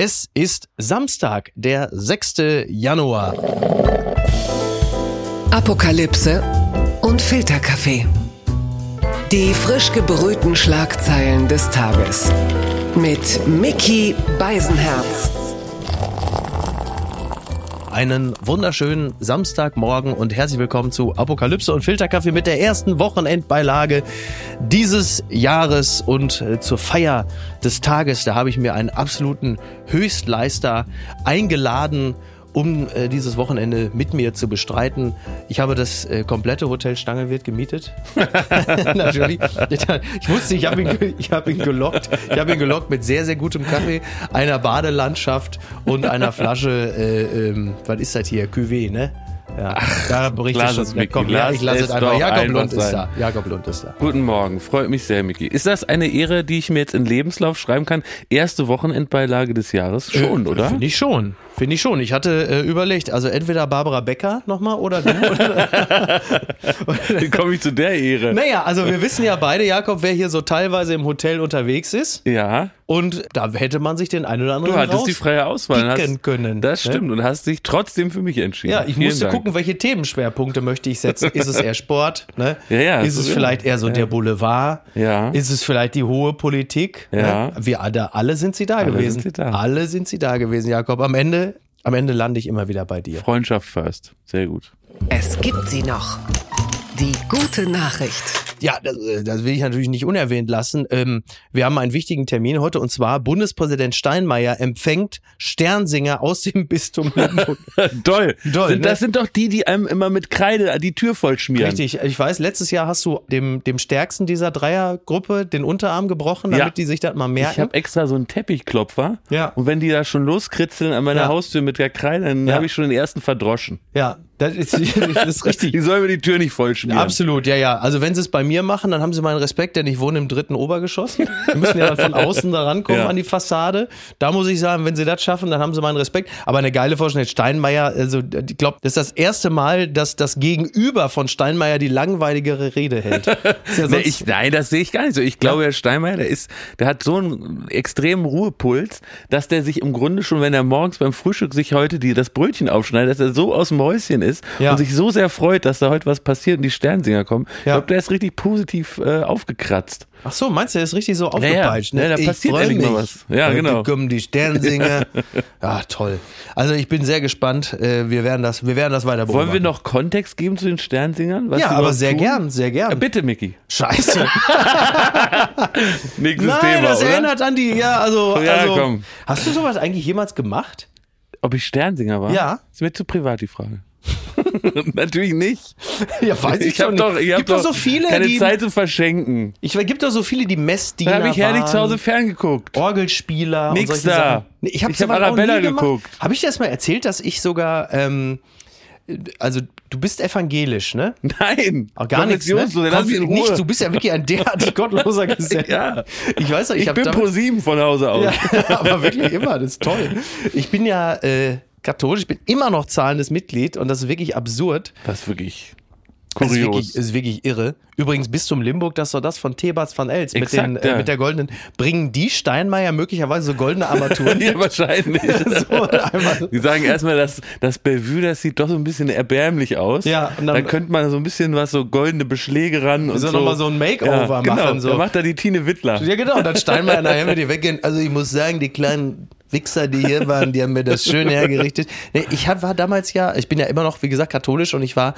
Es ist Samstag, der 6. Januar. Apokalypse und Filterkaffee. Die frisch gebrühten Schlagzeilen des Tages. Mit Mickey Beisenherz. Einen wunderschönen Samstagmorgen und herzlich willkommen zu Apokalypse und Filterkaffee mit der ersten Wochenendbeilage dieses Jahres und äh, zur Feier des Tages. Da habe ich mir einen absoluten Höchstleister eingeladen um äh, dieses Wochenende mit mir zu bestreiten. Ich habe das äh, komplette Hotel Stangelwirt gemietet. Natürlich. Ich wusste, ich habe ihn, ich hab ihn gelockt. Ich habe ihn gelockt mit sehr, sehr gutem Kaffee, einer Badelandschaft und einer Flasche, äh, ähm, was ist das hier? Cuvée, ne? Ja, Ach, da berichte ich schon. Ja, komm, ja, ich lasse es einfach. Jakob einfach Lund sein. ist da. Jakob Lund ist da. Guten Morgen, freut mich sehr, Miki. Ist das eine Ehre, die ich mir jetzt in Lebenslauf schreiben kann? Erste Wochenendbeilage des Jahres? Schon, äh, oder? Finde ich schon. Finde ich schon. Ich hatte äh, überlegt, also entweder Barbara Becker nochmal oder du. Wie komme ich zu der Ehre? Naja, also wir wissen ja beide, Jakob, wer hier so teilweise im Hotel unterwegs ist. Ja. Und da hätte man sich den einen oder anderen Du hattest die freie Auswahl. Hast, können. Das ne? stimmt. Ne? Und hast dich trotzdem für mich entschieden. Ja, ich Vielen musste Dank. gucken, welche Themenschwerpunkte möchte ich setzen. Ist es eher Sport? Ne? Ja, ja. Ist es vielleicht eher so ja. der Boulevard? Ja. Ist es vielleicht die hohe Politik? Ja. Ne? Wir alle, alle sind sie da alle gewesen. Sind sie da. Alle sind sie da gewesen, Jakob. Am Ende, am Ende lande ich immer wieder bei dir. Freundschaft first. Sehr gut. Es gibt sie noch. Die gute Nachricht. Ja, das, äh, das, will ich natürlich nicht unerwähnt lassen. Ähm, wir haben einen wichtigen Termin heute und zwar Bundespräsident Steinmeier empfängt Sternsinger aus dem Bistum Limburg. Toll. Toll sind, ne? Das sind doch die, die einem immer mit Kreide die Tür voll schmieren. Richtig. Ich weiß, letztes Jahr hast du dem, dem stärksten dieser Dreiergruppe den Unterarm gebrochen, damit ja. die sich das mal merken. Ich habe extra so einen Teppichklopfer. Ja. Und wenn die da schon loskritzeln an meiner ja. Haustür mit der Kreide, dann ja. habe ich schon den ersten verdroschen. Ja, das ist, das ist richtig. die sollen mir die Tür nicht voll schmieren. Absolut, ja, ja. Also wenn sie es bei mir machen, dann haben sie meinen Respekt, denn ich wohne im dritten Obergeschoss. Wir müssen ja dann von außen da rankommen ja. an die Fassade. Da muss ich sagen, wenn sie das schaffen, dann haben sie meinen Respekt. Aber eine geile Vorstellung. Steinmeier, also ich glaube, das ist das erste Mal, dass das Gegenüber von Steinmeier die langweiligere Rede hält. Ja nee, ich, nein, das sehe ich gar nicht so. Ich glaube, ja. Herr Steinmeier, der ist, der hat so einen extremen Ruhepuls, dass der sich im Grunde schon, wenn er morgens beim Frühstück sich heute die, das Brötchen aufschneidet, dass er so aus dem Häuschen ist ja. und sich so sehr freut, dass da heute was passiert und die Sternsinger kommen. Ich glaube, der ist richtig positiv äh, aufgekratzt. Ach so, meinst du, der ist richtig so aufgepeitscht? Ja, ja. Ne? ja da passiert endlich mal was. Ja, genau. Kommen die Sternsinger. ja, toll. Also ich bin sehr gespannt. Äh, wir werden das, wir werden das weiter beobachten. Wollen wir noch Kontext geben zu den Sternsingern? ja, aber sehr tun? gern, sehr gern. Ja, bitte, Micky. Scheiße. Nächstes Nein, Thema, das oder? erinnert an die, ja, also, ja, also komm. Hast du sowas eigentlich jemals gemacht? Ob ich Sternsinger war? Ja. Ist mir zu privat die Frage. Natürlich nicht. Ja, weiß ich, ich hab Doch, ich gibt hab doch so viele, keine die, Zeit zu verschenken. Ich gibt doch so viele, die Messdiener Da habe ich herrlich waren, zu Hause ferngeguckt. Orgelspieler Nix und solche da. Nee, ich habe hab Arabella geguckt. Habe ich dir das mal erzählt, dass ich sogar ähm, also du bist evangelisch, ne? Nein, auch gar nichts. Ne? So, Komm, nicht, du bist ja wirklich ein derartig gottloser Geselle. ja, ich weiß, ich, ich bin pro sieben von Hause aus. Ja, aber wirklich immer, das ist toll. Ich bin ja äh, katholisch, ich bin immer noch zahlendes Mitglied und das ist wirklich absurd. Das ist wirklich kurios. Das ist wirklich, ist wirklich irre. Übrigens bis zum Limburg, das war das von Thebats van Els mit, Exakt, den, ja. äh, mit der goldenen. Bringen die Steinmeier möglicherweise so goldene Armaturen? ja, wahrscheinlich. so, die sagen erstmal, dass das Bellevue, das sieht doch so ein bisschen erbärmlich aus. Ja, und dann, dann könnte man so ein bisschen was, so goldene Beschläge ran und so. nochmal so ein Makeover ja, genau. machen. So. Da macht da die Tine Wittler. Ja, genau. Und dann Steinmeier nachher mit dir weggehen. Also ich muss sagen, die kleinen Wichser, die hier waren, die haben mir das schön hergerichtet. Nee, ich war damals ja, ich bin ja immer noch, wie gesagt, katholisch und ich war,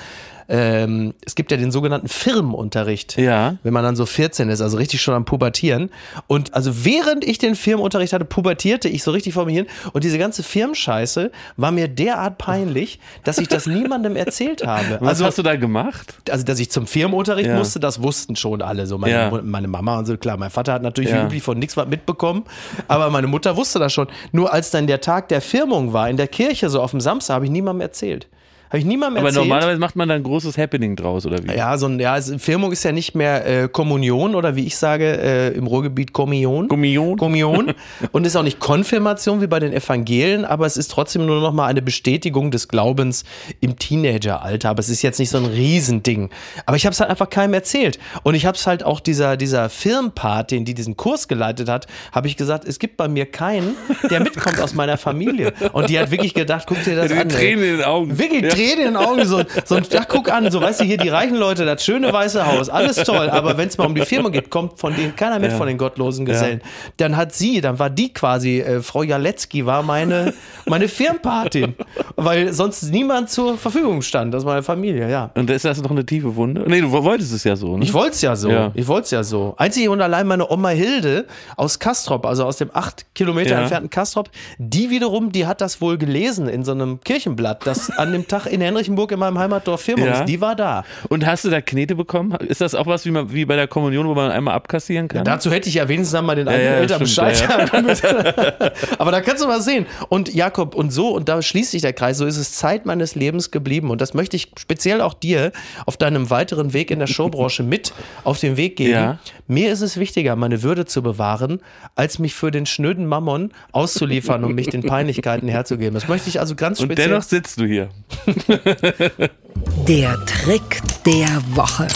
ähm, es gibt ja den sogenannten Firmenunterricht. Ja. Wenn man dann so 14 ist, also richtig schon am Pubertieren. Und also während ich den Firmenunterricht hatte, pubertierte ich so richtig vor mir hin. Und diese ganze Firmenscheiße war mir derart peinlich, dass ich das niemandem erzählt habe. Was also, hast du da gemacht? Also, dass ich zum Firmenunterricht Ja. musste, das wussten schon alle. So meine, Ja. meine Mama und so, klar. Mein Vater hat natürlich Ja. wie üblich von nichts was mitbekommen, aber meine Mutter wusste das schon. Nur als dann der Tag der Firmung war, in der Kirche, so auf dem Samstag, habe ich niemandem erzählt. Habe ich niemandem Aber erzählt. normalerweise macht man da ein großes Happening draus, oder wie? ja, so ein, ja, also Firmung ist ja nicht mehr äh, Kommunion oder wie ich sage äh, im Ruhrgebiet Kommunion. Kommunion? Kommunion. Und ist auch nicht Konfirmation wie bei den Evangelien, aber es ist trotzdem nur noch mal eine Bestätigung des Glaubens im Teenageralter. Aber es ist jetzt nicht so ein Riesending. Aber ich habe es halt einfach keinem erzählt. Und ich habe es halt auch dieser, dieser Firmenpatin, die diesen Kurs geleitet hat, habe ich gesagt, es gibt bei mir keinen, der mitkommt aus meiner Familie. Und die hat wirklich gedacht, guck dir das Die an. Tränen in den Augen. Wirklich Tränen in den Augen. So, so ein, ja, guck an, so weißt du, hier die reichen Leute, das schöne weiße Haus, alles toll. Aber wenn es mal um die Firma geht, kommt von denen keiner mit Ja. von den gottlosen Gesellen. Dann hat sie, dann war die quasi, äh, Frau Jaletzki war meine, meine Firmenpatin. Weil sonst niemand zur Verfügung stand aus meiner Familie, ja. Und ist das noch eine tiefe Wunde? Nee, du wolltest es ja so, ne? Ich wollte es ja so. Ja. Ich wollte es ja so. Einzig und allein meine Oma Hilde aus Kastrop, also aus dem acht Kilometer Ja. entfernten Kastrop, die wiederum, die hat das wohl gelesen in so einem Kirchenblatt, das an dem Tag in Henrichenburg in meinem Heimatdorf Firmung Ja. Die war da. Und hast du da Knete bekommen? Ist das auch was wie, man, wie bei der Kommunion, wo man einmal abkassieren kann? Dazu hätte ich ja wenigstens einmal den eigenen ja, Eltern Bescheid ja, sagen müssen. Aber da kannst du mal sehen. Und Jakob, und so, und da schließt sich der Kreis, so ist es Zeit meines Lebens geblieben. Und das möchte ich speziell auch dir auf deinem weiteren Weg in der Showbranche mit auf den Weg geben. Ja. Mir ist es wichtiger, meine Würde zu bewahren, als mich für den schnöden Mammon auszuliefern und mich den Peinlichkeiten herzugeben. Das möchte ich also ganz Und speziell. dennoch sitzt du hier. Der Trick der Woche.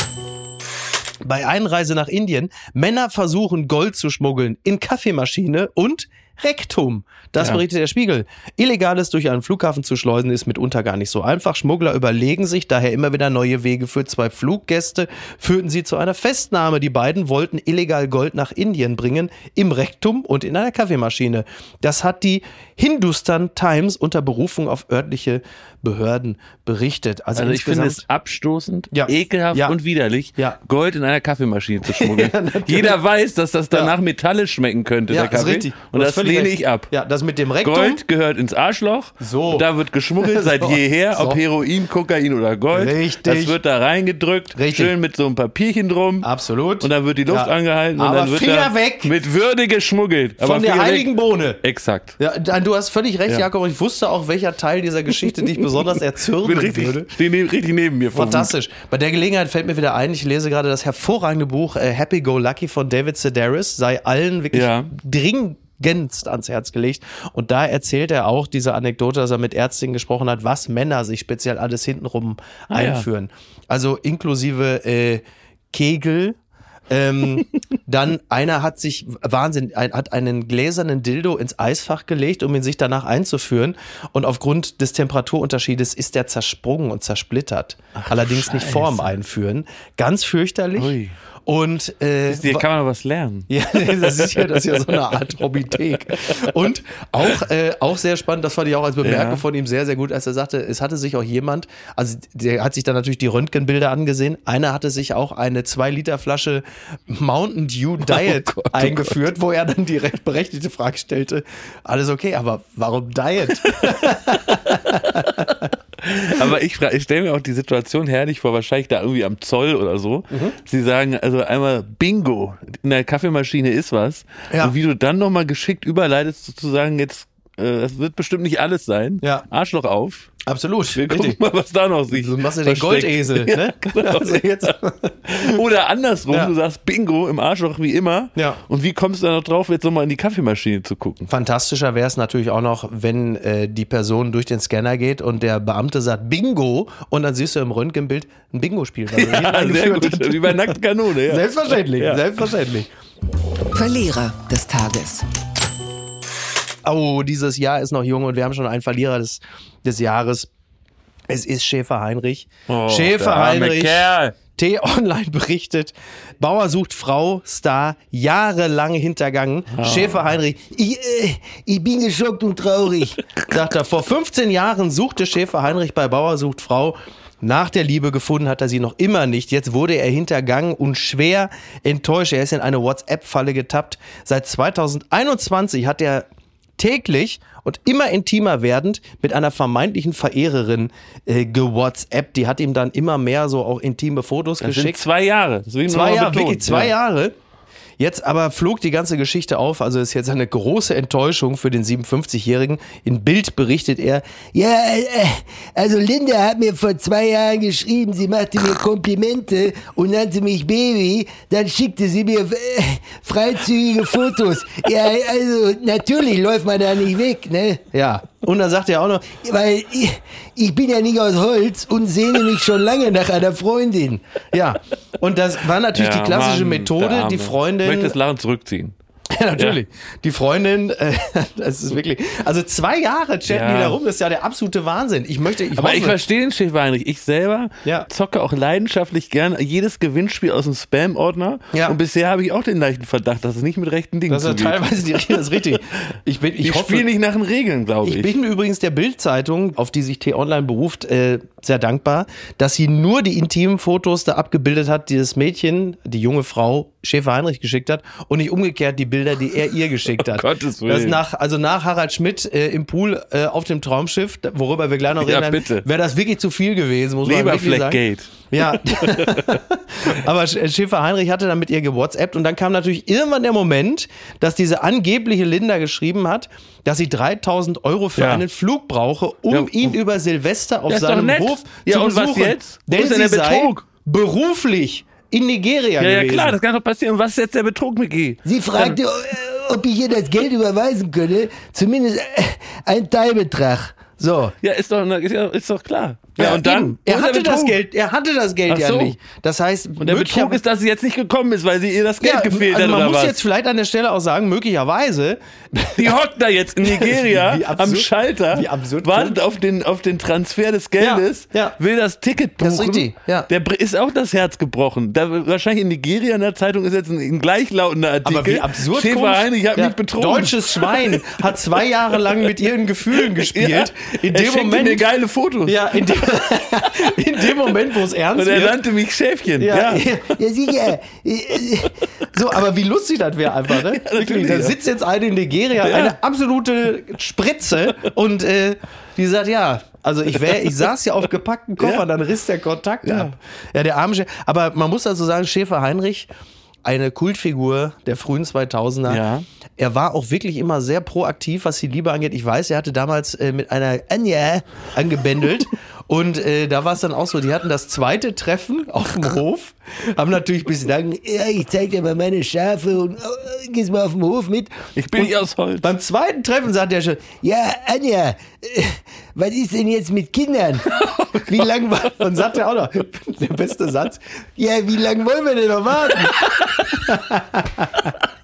Bei Einreise nach Indien, Männer versuchen Gold zu schmuggeln in Kaffeemaschine und Rektum. Das Ja. berichtet der Spiegel. Illegales durch einen Flughafen zu schleusen ist mitunter gar nicht so einfach. Schmuggler überlegen sich daher immer wieder neue Wege für zwei Fluggäste, führten sie zu einer Festnahme. Die beiden wollten illegal Gold nach Indien bringen, im Rektum und in einer Kaffeemaschine. Das hat die Hindustan Times unter Berufung auf örtliche Behörden berichtet. Also, Also ich finde es abstoßend, Ja. ekelhaft Ja. und widerlich, Ja. Gold in einer Kaffeemaschine zu schmuggeln. Jeder weiß, dass das danach metallisch schmecken könnte, der Kaffee. ist richtig. Und das völlig lehne ich ab. Ja, das mit dem Rektum. Gold gehört ins Arschloch. So. Und da wird geschmuggelt seit So. jeher, ob So. Heroin, Kokain oder Gold. Richtig. Das wird da reingedrückt, Richtig. schön mit so einem Papierchen drum. Absolut. Und dann wird die Luft angehalten und Aber dann wird Finger da weg mit Würde geschmuggelt. Aber von der heiligen weg. Bohne. Exakt. Ja, du hast völlig recht, Ja. Jakob. Und ich wusste auch, welcher Teil dieser Geschichte dich besonders Ich bin erzürnen richtig, würde. steh neben, richtig neben mir. vor Wut. Fantastisch. Bei der Gelegenheit fällt mir wieder ein, ich lese gerade das hervorragende Buch äh, Happy Go Lucky von David Sedaris. Sei allen wirklich Ja. dringendst ans Herz gelegt. Und da erzählt er auch diese Anekdote, dass er mit Ärztinnen gesprochen hat, was Männer sich speziell alles hintenrum Ah, ja. einführen. Also inklusive äh, Kegel. Ähm, dann einer hat sich Wahnsinn, ein, hat einen gläsernen Dildo ins Eisfach gelegt, um ihn sich danach einzuführen. Und aufgrund des Temperaturunterschiedes ist der zersprungen und zersplittert. Allerdings nicht vor dem Einführen. Ganz fürchterlich. Ui. Und äh, Hier kann man was lernen. ja, das ist ja, das ist ja so eine Art Hobbythek. Und auch, äh, auch sehr spannend, das fand ich auch als Bemerkung Ja. von ihm sehr, sehr gut, als er sagte, es hatte sich auch jemand, also der hat sich dann natürlich die Röntgenbilder angesehen. Einer hatte sich auch eine 2 Liter Flasche Mountain Dew Diet Gott, oh eingeführt, wo er dann die recht berechtigte Frage stellte, alles okay, aber warum Diet? Aber ich, ich stelle mir auch die Situation herrlich vor, wahrscheinlich da irgendwie am Zoll oder so. Mhm. Sie sagen also einmal Bingo, in der Kaffeemaschine ist was. Ja. Und wie du dann nochmal geschickt überleitest, sozusagen jetzt, äh, das wird bestimmt nicht alles sein. Ja. Arschloch auf. Absolut. Wir gucken mal, was da noch sich So machst du den. Goldesel, Ja, ne? genau. Also jetzt, Oder andersrum, Ja. du sagst Bingo im Arschloch wie immer. Ja. Und wie kommst du dann noch drauf, jetzt nochmal in die Kaffeemaschine zu gucken? Fantastischer wäre es natürlich auch noch, wenn äh, die Person durch den Scanner geht und der Beamte sagt Bingo und dann siehst du im Röntgenbild ein Bingo-Spiel. Ja, sehr gut. hat. Wie bei nackten Kanone. Ja. Selbstverständlich, Ja. selbstverständlich. Verlierer des Tages. Oh, dieses Jahr ist noch jung und wir haben schon einen Verlierer des, des Jahres. Es ist Schäfer Heinrich. Oh, Schäfer Heinrich. T-Online berichtet, Bauer sucht Frau, Star, jahrelang hintergangen. Oh. Schäfer Heinrich, ich, äh, ich bin geschockt und traurig, sagt er. Vor 15 Jahren suchte Schäfer Heinrich bei Bauer sucht Frau. Nach der Liebe gefunden hat er sie noch immer nicht. Jetzt wurde er hintergangen und schwer enttäuscht. Er ist in eine WhatsApp-Falle getappt. Seit 2021 hat er täglich und immer intimer werdend mit einer vermeintlichen Verehrerin äh, gewhatsappt. Die hat ihm dann immer mehr so auch intime Fotos Das sind geschickt. zwei Jahre. Deswegen Zwei Jahre, wirklich zwei ja. Jahre. Jetzt aber flog die ganze Geschichte auf, also ist jetzt eine große Enttäuschung für den 57-Jährigen. In Bild berichtet er, Ja, äh, also Linda hat mir vor zwei Jahren geschrieben, sie machte mir Komplimente und nannte mich Baby. Dann schickte sie mir äh, freizügige Fotos. Ja, also natürlich läuft man da nicht weg, ne? ja, und dann sagt er auch noch, Weil ich, ich bin ja nicht aus Holz und sehne mich schon lange nach einer Freundin. ja, und das war natürlich Ja, die klassische Mann, Methode, die Freundin. Ich möchte das Lachen zurückziehen. Ja, natürlich. Die Freundin, äh, das ist wirklich. Also zwei Jahre chatten Ja. die da rum, das ist ja der absolute Wahnsinn. Ich möchte, ich Aber hoffe, ich verstehe den Schäfer Heinrich. Ich selber Ja. zocke auch leidenschaftlich gern jedes Gewinnspiel aus dem Spam-Ordner. Ja. Und bisher habe ich auch den leichten Verdacht, dass es nicht mit rechten Dingen das ist ja teilweise die, das ist richtig. Ich bin, ich, Ich hoffe, spiele nicht nach den Regeln, glaube ich. Ich bin übrigens der Bild-Zeitung, auf die sich T-Online beruft, äh, sehr dankbar, dass sie nur die intimen Fotos da abgebildet hat, die das Mädchen, die junge Frau, Schäfer-Heinrich geschickt hat und nicht umgekehrt die Bilder, die er ihr geschickt hat. Um Gottes Willen. Das nach, also nach Harald Schmidt äh, im Pool äh, auf dem Traumschiff, worüber wir gleich noch Ja, reden, bitte. wäre das wirklich zu viel gewesen, muss man wirklich sagen. Leberfleckgate. Ja. Aber Sch- Schäfer Heinrich hatte dann mit ihr gewhatsappt und dann kam natürlich irgendwann der Moment, dass diese angebliche Linda geschrieben hat, dass sie 3000 Euro für Ja. einen Flug brauche, um Ja. ihn über Silvester auf Ja, seinem. Hof Ja, zu und was besuchen. jetzt? Wo Denn ist denn der Betrug? beruflich in Nigeria Ja, ja, gewesen. klar, das kann doch passieren. Was ist jetzt der Betrug, Micky? Sie fragte, äh, ob ich ihr das Geld überweisen könne, zumindest äh, einen Teilbetrag. So. Ja, ist doch, ist ja- ist doch klar. Ja, und dann? Er hatte das? Geld, er hatte das Geld Ach ja so. nicht. Das heißt, Und der Betrug ist, dass sie jetzt nicht gekommen ist, weil sie ihr das Geld gefehlt also hat man oder muss was? jetzt vielleicht an der Stelle auch sagen, möglicherweise Die hockt da jetzt in Nigeria absurd- am Schalter, wie absurd wartet auf den, auf den Transfer des Geldes, Ja, ja. will das Ticket buchen. Das ist richtig, ja. Der ist auch das Herz gebrochen. Da, wahrscheinlich in Nigeria in der Zeitung ist jetzt ein, ein gleichlautender Artikel. Aber wie absurd Schäfer. Heinrich hat Ja, mich betrogen. Deutsches Schwein hat zwei Jahre lang mit ihren Gefühlen gespielt. Ja, in dem Moment, mir geile Fotos. ja, in dem, in dem Moment, wo es ernst Und er wird. nannte mich Schäfchen. Ja. Ja. Ja, sicher. So, aber wie lustig das wäre einfach, ne? Wirklich, natürlich, da ja. sitzt jetzt eine in Nigeria, Ja. eine absolute Spritze und äh, die sagt, ja, also ich wär, ich saß ja auf gepackten Koffern, Ja. dann riss der Kontakt Ja. ab. Ja, der arme Schä Aber man muss also sagen, Schäfer Heinrich, eine Kultfigur der frühen 2000er. Ja. Er war auch wirklich immer sehr proaktiv, was die Liebe angeht. Ich weiß, er hatte damals äh, mit einer Anja angebändelt. Und äh, da war es dann auch so, die hatten das zweite Treffen auf dem Hof, haben natürlich bislang ja, ich zeig dir mal meine Schafe und äh, gehst mal auf den Hof mit. Ich bin nicht aus Holz. Beim zweiten Treffen sagt er schon, Ja, Anja, äh, was ist denn jetzt mit Kindern? wie lang war, und sagt er auch noch, der beste Satz, ja, wie lange wollen wir denn noch warten?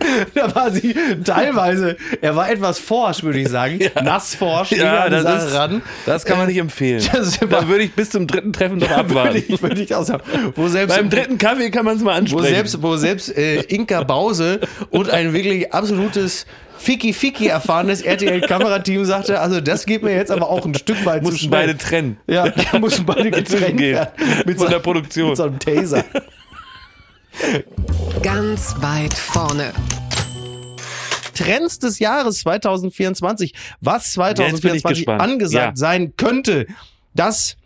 Da war sie teilweise, er war etwas forsch, würde ich sagen. Nass forsch, Ja, das, Sache ist, ran. das kann man nicht empfehlen. das war- da würde ich bis zum dritten Treffen noch Würde abwarten. ich, würde ich auch sagen. Wo selbst, Beim dritten Kaffee kann man es mal wo ansprechen. selbst, wo selbst äh, Inka Bause und ein wirklich absolutes Ficky-Ficky erfahrenes RTL-Kamerateam sagte, also das geht mir jetzt aber auch ein Stück weit zu mussten schnell. beide trennen. Ja, da mussten beide getrennt gehen. Mit Von so, der Produktion. Mit so einem Taser. Ganz weit vorne. Trends des Jahres 2024. Was Jetzt bin ich 2024 gespannt. angesagt Ja. sein könnte, das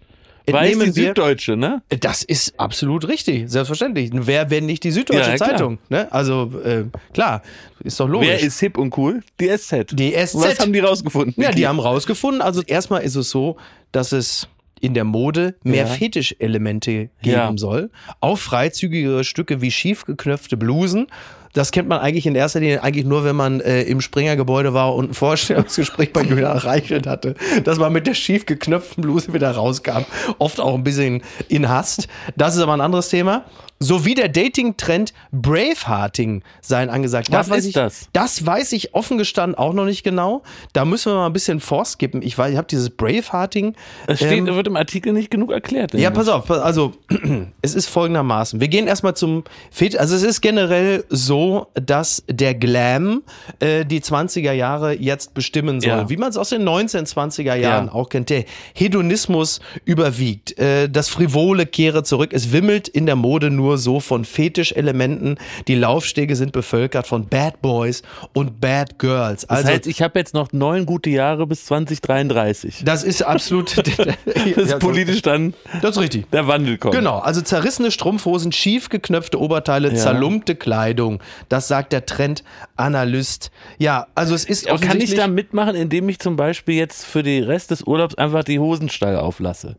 Weiß die entnehmen wir. Süddeutsche, ne? Das ist absolut richtig, selbstverständlich. Wer, wenn nicht die Süddeutsche Ja. Zeitung? Ne? Also, äh, klar, ist doch logisch. Wer ist hip und cool? Die SZ. Die SZ. Was haben die rausgefunden? Ja, die haben rausgefunden. Also erstmal ist es so, dass es in der Mode mehr Ja. Fetischelemente geben Ja. soll. Auch freizügigere Stücke wie schief geknöpfte Blusen. Das kennt man eigentlich in erster Linie eigentlich nur, wenn man äh, im Springer-Gebäude war und ein Vorstellungsgespräch bei Julian Reichelt hatte, dass man mit der schief geknöpften Bluse wieder rauskam. Oft auch ein bisschen in Hast. Das ist aber ein anderes Thema. Sowie der Dating-Trend Bravehearting seien angesagt. Was ist ich, das? Das weiß ich offen gestanden auch noch nicht genau. Da müssen wir mal ein bisschen vorskippen. Ich weiß, ich habe dieses Bravehearting. Es steht, ähm, wird im Artikel nicht genug erklärt. ja, pass auf, also es ist folgendermaßen. Wir gehen erstmal zum Fetisch. Also es ist generell so, so, dass der Glam äh, die 20er Jahre jetzt bestimmen soll. Ja. Wie man es aus den 1920er Jahren Ja. auch kennt. Der Hedonismus überwiegt. Äh, das Frivole kehre zurück. Es wimmelt in der Mode nur so von Fetischelementen. Die Laufstege sind bevölkert von Bad Boys und Bad Girls. Das Also heißt, ich habe jetzt noch neun gute Jahre bis 2033. das ist absolut Ja, so- politisch dann Das ist richtig. der Wandel kommt. Genau, also zerrissene Strumpfhosen, schief geknöpfte Oberteile, Ja. zerlumpte Kleidung. Das sagt der Trendanalyst. Ja, also es ist Aber kann ich da mitmachen, indem ich zum Beispiel jetzt für den Rest des Urlaubs einfach die Hosenstall auflasse?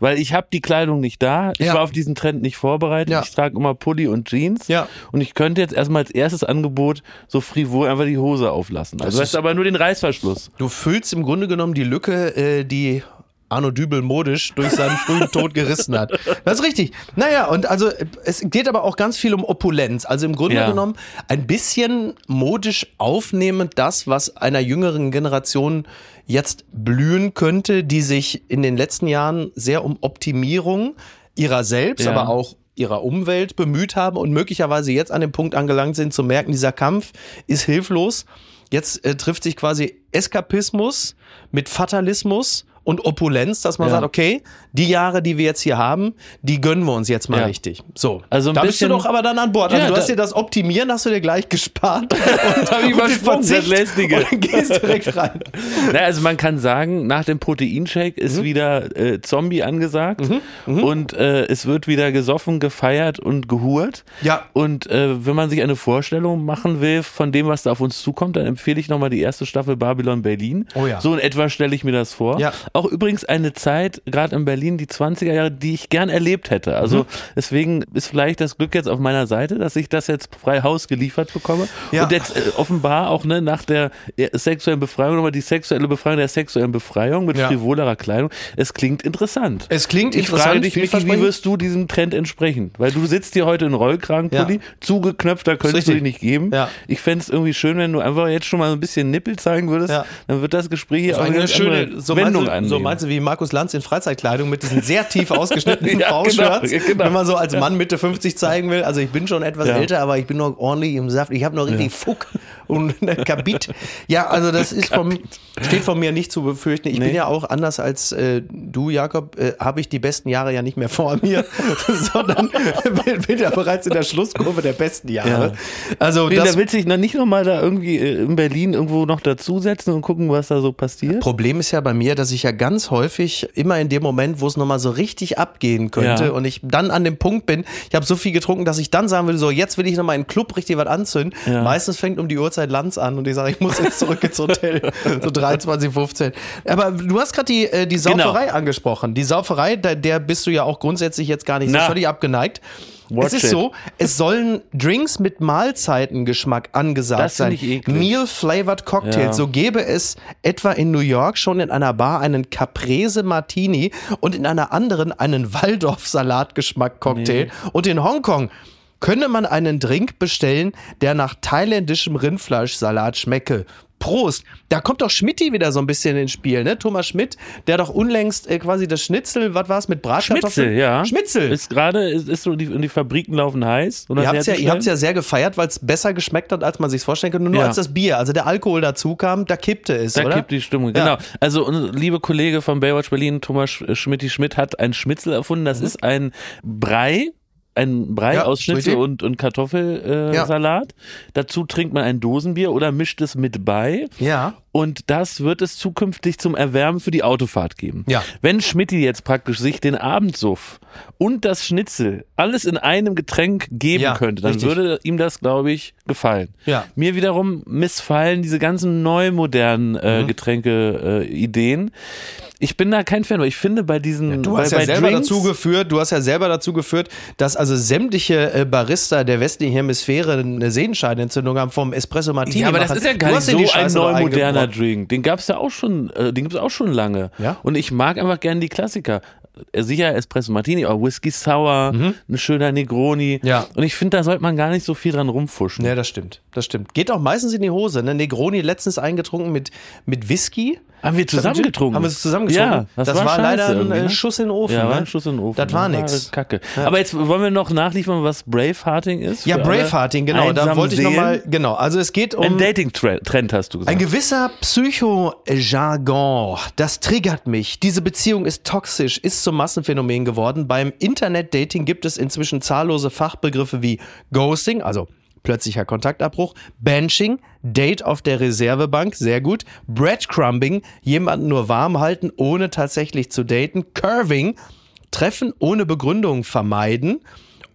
Weil ich habe die Kleidung nicht da, ich Ja. war auf diesen Trend nicht vorbereitet, Ja. ich trage immer Pulli und Jeans Ja. und ich könnte jetzt erstmal als erstes Angebot so frivol einfach die Hose auflassen. Also Das ist aber nur den Reißverschluss. Du füllst im Grunde genommen die Lücke, äh, die Arno Dübel modisch durch seinen frühen Tod gerissen hat. Das ist richtig. Naja, und also es geht aber auch ganz viel um Opulenz. Also im Grunde Ja. genommen ein bisschen modisch aufnehmend das, was einer jüngeren Generation jetzt blühen könnte, die sich in den letzten Jahren sehr um Optimierung ihrer selbst, Ja. aber auch ihrer Umwelt bemüht haben und möglicherweise jetzt an dem Punkt angelangt sind zu merken, dieser Kampf ist hilflos. Jetzt äh, trifft sich quasi Eskapismus mit Fatalismus und Opulenz, dass man Ja. sagt, okay, die Jahre, die wir jetzt hier haben, die gönnen wir uns jetzt mal Ja. richtig. So, Also ein da bist du bisschen- doch aber dann an Bord. Also Ja, du hast dir das Optimieren, hast du dir gleich gespart. Und hab ich das Lästige. Und dann gehst direkt rein. Na, also man kann sagen, nach dem Proteinshake ist Mhm. wieder äh, Zombie angesagt und äh, es wird wieder gesoffen, gefeiert und gehurt. Ja. Und äh, wenn man sich eine Vorstellung machen will von dem, was da auf uns zukommt, dann empfehle ich nochmal die erste Staffel Babylon Berlin. Oh ja. So in etwa stelle ich mir das vor. Ja. Auch übrigens eine Zeit, gerade in Berlin, die 20er Jahre, die ich gern erlebt hätte. Also Mhm. deswegen ist vielleicht das Glück jetzt auf meiner Seite, dass ich das jetzt frei Haus geliefert bekomme. Ja. Und jetzt äh, offenbar auch ne, nach der äh, sexuellen Befreiung nochmal die sexuelle Befreiung der sexuellen Befreiung mit Ja. frivolerer Kleidung. Es klingt interessant. Es klingt ich interessant, frage dich, Micky, wie wirst du diesem Trend entsprechen? Weil du sitzt hier heute in Rollkragenpulli, Ja. zugeknöpft, da könntest du dich nicht geben. Ja. Ich fände es irgendwie schön, wenn du einfach jetzt schon mal so ein bisschen Nippel zeigen würdest. Ja. Dann wird das Gespräch hier auch eine schöne so Wendung du, annehmen. so meinst du wie Markus Lanz in Freizeitkleidung mit diesen sehr tief ausgeschnittenen Ja, V-Shirts, genau, genau. wenn man so als Mann Mitte 50 zeigen will. Also ich bin schon etwas Ja. älter, aber ich bin noch ordentlich im Saft. Ich habe noch richtig Fuck und Kabit. Ja, also das ist vom, steht von mir nicht zu befürchten. Ich bin Nee. ja auch anders als äh, du, Jakob, äh, habe ich die besten Jahre ja nicht mehr vor mir, sondern bin, bin ja bereits in der Schlusskurve der besten Jahre. Also Nee, das da willst du dich noch nicht nochmal da irgendwie äh, in Berlin irgendwo noch dazusetzen und gucken, was da so passiert? Problem ist ja bei mir, dass ich ja ganz häufig immer in dem Moment, wo es nochmal so richtig abgehen könnte Ja. und ich dann an dem Punkt bin, ich habe so viel getrunken, dass ich dann sagen will, so jetzt will ich nochmal in den Club richtig was anzünden. Ja. Meistens fängt um die Uhrzeit Lanz an und ich sage, ich muss jetzt zurück ins Hotel. so 23, 15. Aber du hast gerade die, äh, die Genau. Sauferei angesprochen. Die Sauferei, der, der bist du ja auch grundsätzlich jetzt gar nicht so völlig abgeneigt. Watch es ist it. so, es sollen Drinks mit Mahlzeitengeschmack angesagt Das sein. ich. Meal Flavored Cocktails. Ja. So gäbe es etwa in New York schon in einer Bar einen Caprese Martini und in einer anderen einen Waldorf Salatgeschmack Cocktail. Und in Hongkong könne man einen Drink bestellen, der nach thailändischem Rindfleischsalat schmecke. Prost. Da kommt doch Schmidti wieder so ein bisschen ins Spiel, ne? Thomas Schmidt, der doch unlängst äh, quasi das Schnitzel, was war es mit Bratkartoffeln? Schmitzel, ja. Schmitzel. Ist gerade, ist, ist so, die, und die Fabriken laufen heiß. Ihr habt es ja, ihr ja sehr gefeiert, weil es besser geschmeckt hat, als man sich vorstellen könnte. Nur Ja. als das Bier, also der Alkohol dazu kam, da kippte es, Da oder? kippt die Stimmung, Ja. genau. Also liebe Kollege von Baywatch Berlin, Thomas Sch- Schmidti Schmidt, hat ein Schmitzel erfunden. Das ist ein Brei, ein Brei Mhm. Ja, aus Schnitzel und, und Kartoffelsalat. Äh, Ja. Dazu trinkt man ein Dosenbier oder mischt es mit bei. Ja. Und das wird es zukünftig zum Erwärmen für die Autofahrt geben. Ja. Wenn Schmidti jetzt praktisch sich den Abendsuff und das Schnitzel alles in einem Getränk geben Ja, könnte, dann richtig. würde ihm das, glaube ich, gefallen. Ja. Mir wiederum missfallen diese ganzen neu modernen Mhm. äh, Getränke-Ideen. Ich bin da kein Fan, weil ich finde bei diesen Du bei, hast ja bei selber Drinks, dazu geführt, du hast ja selber dazu geführt, dass also sämtliche äh, Barista der westlichen Hemisphäre eine Sehenscheidenentzündung haben vom Espresso Martini. Ja, aber das ist ja gar nicht so ein neu moderner. Drink. Den gab's ja auch schon, äh, den gibt's auch schon lange. Ja? Und ich mag einfach gerne die Klassiker. Äh, Sicher Espresso Martini, aber Whisky Sour, ein schöner Negroni. Mhm. Ja. Und ich finde, da sollte man gar nicht so viel dran rumfuschen. Ja, das stimmt. Das stimmt. Geht auch meistens in die Hose. Ne? Negroni letztens eingetrunken mit, mit Whisky. Haben wir zusammen getrunken? Haben wir es zusammen getrunken? Ja, das, das war, war leider ein ne? Schuss in den Ofen. Ja, war ne? ein Schuss in den Ofen. Das war nix. Kacke. Aber jetzt wollen wir noch nachliefern, was Bravehearting ist? Ja, Bravehearting, genau. Da wollte ich nochmal, genau. Also es geht um Ein Dating-Trend, hast du gesagt. ein gewisser Psycho-Jargon. Das triggert mich. Diese Beziehung ist toxisch, ist zum Massenphänomen geworden. Beim Internet-Dating gibt es inzwischen zahllose Fachbegriffe wie Ghosting, also plötzlicher Kontaktabbruch, Benching, Date auf der Reservebank, sehr gut, Breadcrumbing, jemanden nur warm halten, ohne tatsächlich zu daten, Curving, Treffen ohne Begründung vermeiden,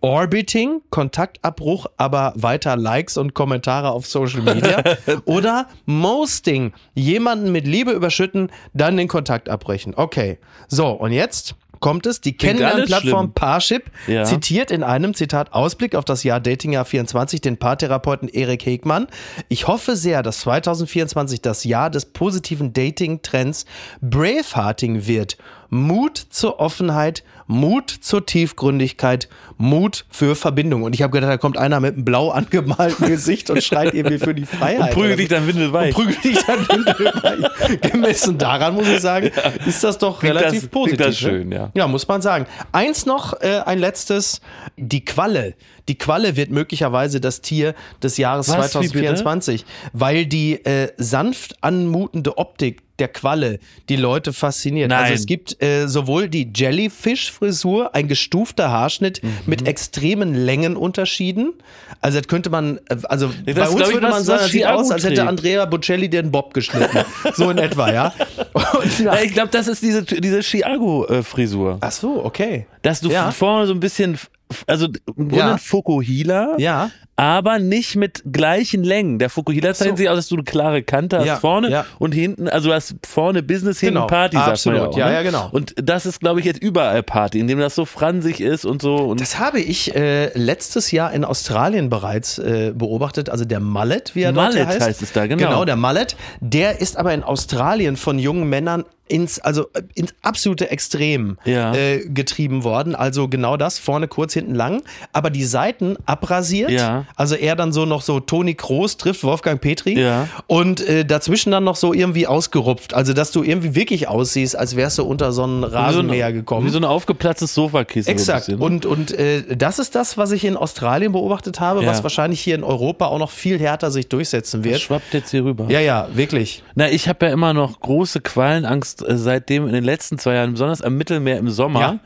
Orbiting, Kontaktabbruch, aber weiter Likes und Kommentare auf Social Media. Oder Mosting, jemanden mit Liebe überschütten, dann den Kontakt abbrechen. Okay. So, und jetzt kommt es. Die Kennenlernplattform. Parship Ja. zitiert in einem Zitat Ausblick auf das Jahr Datingjahr 24 den Paartherapeuten Erik Hegmann. Ich hoffe sehr, dass 2024 das Jahr des positiven Dating-Trends Bravehearting wird. Mut zur Offenheit, Mut zur Tiefgründigkeit, Mut für Verbindung. Und ich habe gedacht, da kommt einer mit einem blau angemalten Gesicht und schreit irgendwie für die Freiheit. Prügel oder dich dann windelweich. Und prügel dich dann windelweich. Gemessen daran muss ich sagen, ist das doch Klingt relativ das- positiv. das ne? schön, ja. Ja, muss man sagen. Eins noch, äh, ein letztes. Die Qualle. Die Qualle wird möglicherweise das Tier des Jahres Was? Wie bitte? 2024, weil die äh, sanft anmutende Optik der Qualle die Leute fasziniert. Nein. Also es gibt äh, sowohl die Jellyfish-Frisur, ein gestufter Haarschnitt Mhm. mit extremen Längenunterschieden. Also das könnte man, äh, also bei ist, uns würde man sagen, das sieht aus, als hätte. Andrea Bocelli den Bob geschnitten. so in etwa, ja. Und Ja, ich glaube, das ist diese, diese Chiago-Frisur. Ach so, okay. Dass du Ja. vorne so ein bisschen, also im Grunde Ja. ein Fokuhila, Ja. Aber nicht mit gleichen Längen. Der Fokuhila zeichnet So. sich aus, dass du eine klare Kante hast Ja, vorne ja. und hinten, also du hast vorne Business, hinten Genau, Party, sagt man ja, absolut. auch, Ja, ne? ja, genau. Und das ist, glaube ich, jetzt überall Party, indem das so fransig ist und so. Und Das habe ich äh, letztes Jahr in Australien bereits äh, beobachtet. Also der Mullet, wie er dort Mullet heißt. heißt es da, genau. Genau, der Mullet. Der ist aber in Australien von jungen Männern ins, also ins absolute Extrem Ja. äh, getrieben worden. Also genau das, vorne kurz, hinten lang. Aber die Seiten abrasiert. Ja. Also er dann so noch so Toni Kroos trifft Wolfgang Petri. Ja. Und äh, dazwischen dann noch so irgendwie ausgerupft. Also dass du irgendwie wirklich aussiehst, als wärst du unter so ein wie so Rasenmäher gekommen. Wie so ein aufgeplatztes Sofakissen. Exakt. So bisschen. Und, und äh, das ist das, was ich in Australien beobachtet habe, Ja. was wahrscheinlich hier in Europa auch noch viel härter sich durchsetzen das wird. schwappt jetzt hier rüber. Ja, ja, wirklich. Na, ich habe ja immer noch große Qualenangst äh, seitdem in den letzten zwei Jahren, besonders am Mittelmeer im Sommer,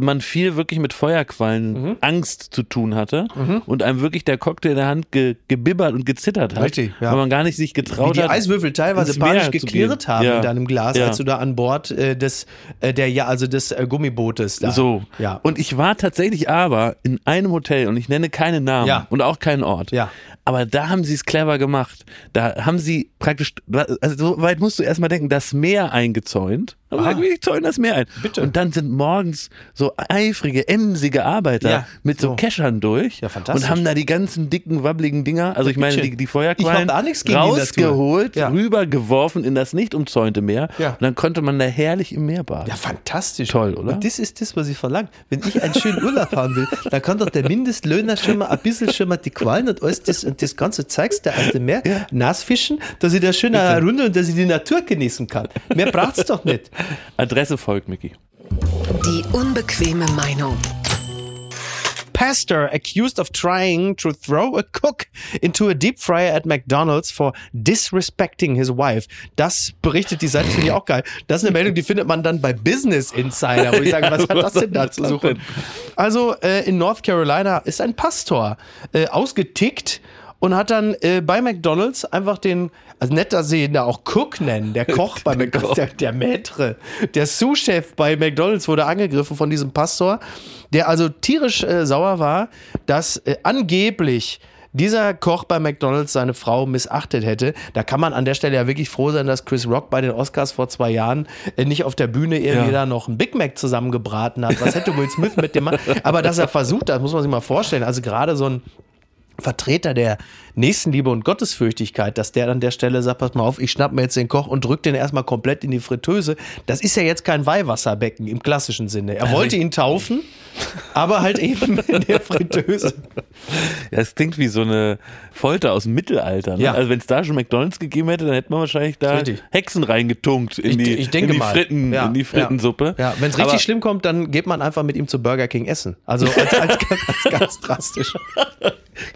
man viel wirklich mit Feuerquallen Mhm. Angst zu tun hatte und einem wirklich der Cocktail in der Hand ge gebibbert und gezittert hat, Richtig, ja. weil man gar nicht sich Wie getraut die hat. Eiswürfel teilweise panisch geklirrt haben Ja. in deinem Glas, Ja. als du da an Bord äh, des, äh, der, ja, also des äh, Gummibootes da. So. Ja. Und ich war tatsächlich aber in einem Hotel und ich nenne keinen Namen Ja. und auch keinen Ort. Ja. Aber da haben sie es clever gemacht. Da haben sie praktisch, also so weit musst du erstmal denken, das Meer eingezäunt. Aber Ah. wirklich zäunen das Meer ein. Bitte. Und dann sind morgens so eifrige, emsige Arbeiter Ja, mit so, so. Keschern durch Ja, und haben da die ganzen dicken, wabbligen Dinger, also ich meine die, die Feuerquallen, rausgeholt, Ja. rübergeworfen in das nicht umzäunte Meer. Ja. Und dann konnte man da herrlich im Meer baden. Ja, fantastisch. Toll, oder? Und das ist das, was ich verlange. Wenn ich einen schönen Urlaub haben will, dann kann doch der Mindestlöhner schon mal ein bisschen schon mal die Qualen und alles das, und das ganze Zeugs da aus dem Meer nassfischen, dass ich da schön eine Runde und dass ich die Natur genießen kann. Mehr braucht's doch nicht. Adresse folgt, Micky. Die unbequeme Meinung. Pastor accused of trying to throw a cook into a deep fryer at McDonald's for disrespecting his wife. Das berichtet die Seite, finde ich auch geil. Das ist eine Meldung, die findet man dann bei Business Insider, wo ich sage, was hat das denn da zu suchen? Also äh, in North Carolina ist ein Pastor äh, ausgetickt und hat dann äh, bei McDonald's einfach den, also nett, dass sie ihn da auch Cook nennen, der Koch bei McDonald's, der, der Maître, der Sous-Chef bei McDonald's wurde angegriffen von diesem Pastor, der also tierisch äh, sauer war, dass äh, angeblich dieser Koch bei McDonald's seine Frau missachtet hätte. Da kann man an der Stelle ja wirklich froh sein, dass Chris Rock bei den Oscars vor zwei Jahren äh, nicht auf der Bühne irgendwie Ja. da noch ein Big Mac zusammengebraten hat. Was hätte Will Smith mit dem Mann? Aber dass er versucht hat, muss man sich mal vorstellen. Also gerade so ein Vertreter der Nächstenliebe und Gottesfürchtigkeit, dass der an der Stelle sagt, pass mal auf, ich schnapp mir jetzt den Koch und drück den erstmal komplett in die Fritteuse. Das ist ja jetzt kein Weihwasserbecken im klassischen Sinne. Er wollte ihn taufen, aber halt eben in der Fritteuse. Ja, das klingt wie so eine Folter aus dem Mittelalter. Ne? Ja. Also wenn es da schon McDonalds gegeben hätte, dann hätte man wahrscheinlich da Richtig. Hexen reingetunkt in die, ich denke in die. Fritten, Ja, in die Frittensuppe. Ja, wenn es richtig Aber- schlimm kommt, dann geht man einfach mit ihm zu Burger King essen. Also als, als, ganz, als ganz drastisch.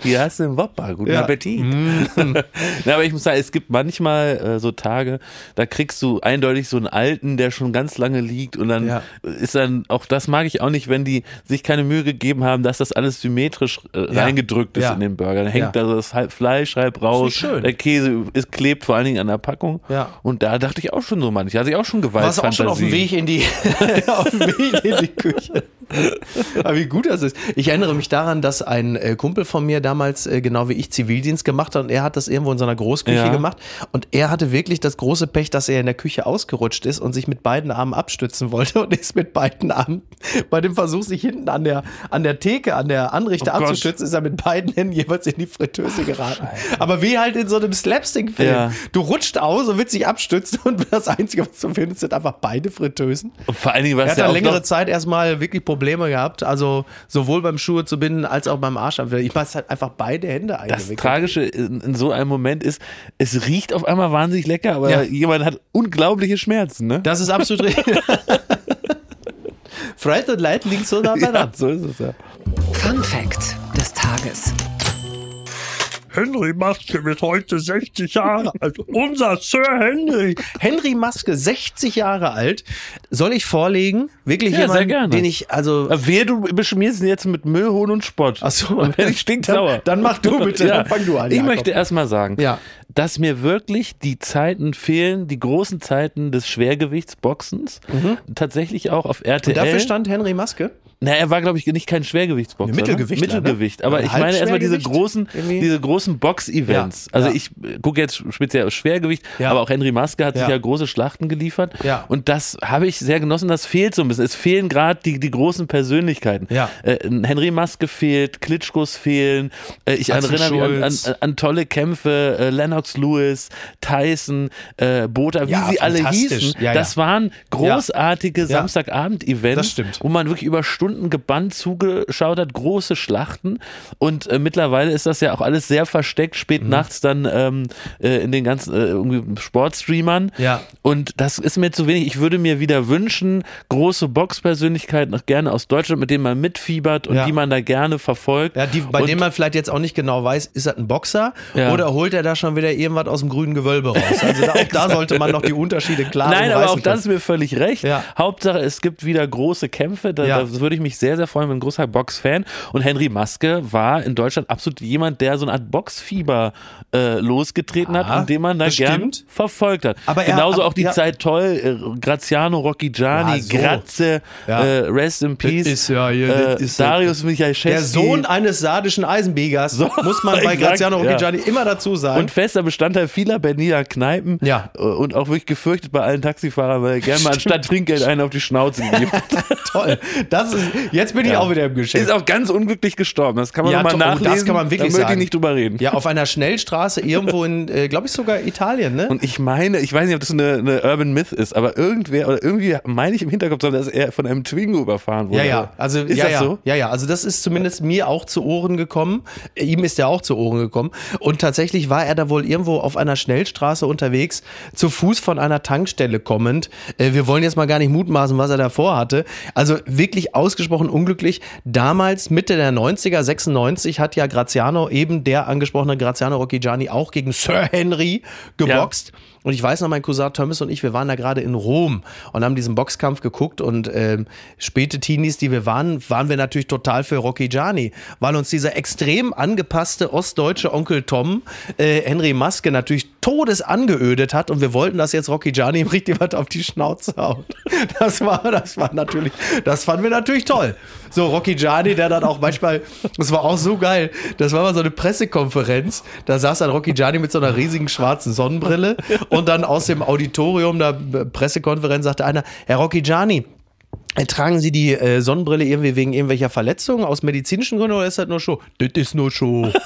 Hier hast du einen Whopper, guten Ja. Appetit. Na, aber ich muss sagen, es gibt manchmal äh, so Tage, da kriegst du eindeutig so einen alten, der schon ganz lange liegt und dann Ja. ist dann, auch das mag ich auch nicht, wenn die sich keine Mühe gegeben haben, dass das alles symmetrisch äh, Ja. reingedrückt ist Ja. in den Burger. Dann hängt da so das halb Fleisch halb raus, der Käse ist, klebt vor allen Dingen an der Packung und da dachte ich auch schon so manchmal, hatte ich auch schon Gewalt. Warst auch schon auf dem Weg in die, auf dem Weg in die Küche. Aber wie gut das ist. Ich erinnere mich daran, dass ein äh, Kumpel von mir damals, äh, genau wie ich, Zivildienst gemacht hat und er hat das irgendwo in so einer Großküche Ja. gemacht. Und er hatte wirklich das große Pech, dass er in der Küche ausgerutscht ist und sich mit beiden Armen abstützen wollte und ist mit beiden Armen bei dem Versuch, sich hinten an der, an der Theke, an der Anrichte Oh Gott. abzustützen, ist er mit beiden Händen jeweils in die Fritteuse geraten. Aber wie halt in so einem Slapstick-Film. Ja. Du rutscht aus und willst dich abstützen und das Einzige, was du findest, sind einfach beide Fritteusen. Und vor allen Dingen, was Er hat ja längere Zeit erstmal wirklich Probleme gehabt, also sowohl beim Schuhe zu binden als auch beim Arsch. Ich weiß halt einfach beide Hände das eingewickelt. Tragische in, in so einem Moment ist, es riecht auf einmal wahnsinnig lecker, aber Ja. jemand hat unglaubliche Schmerzen, ne? Das ist absolut richtig. Freit und Leid liegen so nah ja, beieinander. so ist es ja. Fun Fact des Tages. Henry Maske wird heute 60 Jahre alt. Unser Sir Henry. Henry Maske, 60 Jahre alt. Soll ich vorlegen? Wirklich Ja, sehr jemanden, gerne. den ich, also. Wer du beschmierst ihn jetzt mit Müll, Hohn und Spott. Ach so. Dann werde ich stinksauer. Dann- dann mach du bitte, dann fang du an, Ich Jakob. möchte erst mal sagen, Ja. dass mir wirklich die Zeiten fehlen, die großen Zeiten des Schwergewichtsboxens. Tatsächlich auch auf RTL. Und dafür stand Henry Maske? Na, er war, glaube ich, nicht kein Schwergewichtsboxer. Ja, Mittelgewichtler, ne? Mittelgewicht. Aber Oder ich meine erstmal diese großen, irgendwie? diese großen Box-Events. Ja, Also ja. ich gucke jetzt speziell auf Schwergewicht, Ja. aber auch Henry Maske hat sich Ja. ja große Schlachten geliefert. Ja. Und das habe ich sehr genossen. Das fehlt so ein bisschen. Es fehlen gerade die, die großen Persönlichkeiten. Ja. Äh, Henry Maske fehlt, Klitschkos fehlen. Äh, ich Axel erinnere mich an, an, Schulz. an tolle Kämpfe. Äh, Lennox Lewis, Tyson, äh, Botha, wie Ja, sie alle hießen. Ja, ja. das waren großartige Ja. Samstagabend-Events, wo man wirklich über Stunden gebannt zugeschaut hat, große Schlachten. Und äh, mittlerweile ist das ja auch alles sehr versteckt, spät Mhm. nachts dann ähm, äh, in den ganzen äh, irgendwie Sportstreamern. Ja. Und das ist mir zu wenig. Ich würde mir wieder wünschen, große Boxpersönlichkeiten, auch gerne aus Deutschland, mit denen man mitfiebert und Ja. die man da gerne verfolgt. Ja, die, bei und, dem man vielleicht jetzt auch nicht genau weiß, ist das ein Boxer Ja. oder holt er da schon wieder irgendwas aus dem grünen Gewölbe raus? Also da, auch da sollte man noch die Unterschiede klar Nein, aber auch das ist mir völlig recht. Ja. Hauptsache, es gibt wieder große Kämpfe. Da, da würde ich mich sehr, sehr freuen. Ich bin ein großer Box-Fan. Und Henry Maske war in Deutschland absolut jemand, der so eine Art Boxfieber äh, losgetreten Ah, hat und den man da gern stimmt. verfolgt hat. Aber er- Genauso aber- auch die ja. Zeit toll. Äh, Graziano Rocchigiani, Ja, so. Grazze, Ja. äh, Rest in Peace. ist ja hier, äh, ist Darius Michailschewski. Der Sohn eines sardischen Eisenbiegers, So, muss man bei Graziano ja. Rocchigiani immer dazu sagen. Und fester Bestandteil vieler Berliner Kneipen. Ja. Äh, Und auch wirklich gefürchtet bei allen Taxifahrern, weil er gerne mal anstatt Trinkgeld einen auf die Schnauze gegeben hat. Toll. Das ist, jetzt bin ich auch wieder im Geschäft. Ist auch ganz unglücklich gestorben. Das kann man Ja, nochmal to- oh, das nachlesen. kann man wirklich da sagen. ich nicht drüber reden. ja, auf einer Schnellstraße irgendwo in, äh, glaube ich, sogar Italien, ne? Und ich meine, ich weiß nicht, ob das eine, eine Urban Myth ist, aber irgendwer oder irgendwie meine ich im Hinterkopf, dass er von einem Twingo überfahren wurde. Ja, ja, also ist ja, das ja, so? ja, ja, also das ist zumindest mir auch zu Ohren gekommen. Äh, Ihm ist er auch zu Ohren gekommen. Und tatsächlich war er da wohl irgendwo auf einer Schnellstraße unterwegs, zu Fuß von einer Tankstelle kommend. Äh, Wir wollen jetzt mal gar nicht mutmaßen, was er davor hatte. Also wirklich ausgesprochen unglücklich. Damals, Mitte der 90er, 96, hat ja Graziano, eben der angesprochene Graziano Rocchigiani, auch gegen Sir Henry geboxt. Und ich weiß noch, mein Cousin Thomas und ich, wir waren da gerade in Rom und haben diesen Boxkampf geguckt und ähm, späte Teenies, die wir waren, waren wir natürlich total für Rocky Gianni, weil uns dieser extrem angepasste ostdeutsche Onkel Tom, äh, Henry Maske, natürlich todes angeödet hat und wir wollten, dass jetzt Rocky Gianni ihm richtig was auf die Schnauze haut. Das war, das war natürlich, das fanden wir natürlich toll. So, Rocky Gianni, der dann auch manchmal, das war auch so geil, das war mal so eine Pressekonferenz, da saß dann Rocky Gianni mit so einer riesigen schwarzen Sonnenbrille und dann aus dem Auditorium der Pressekonferenz sagte einer, Herr Rocky Gianni, Äh, Tragen Sie die äh, Sonnenbrille irgendwie wegen irgendwelcher Verletzungen aus medizinischen Gründen oder ist das nur Show? Das ist nur Show.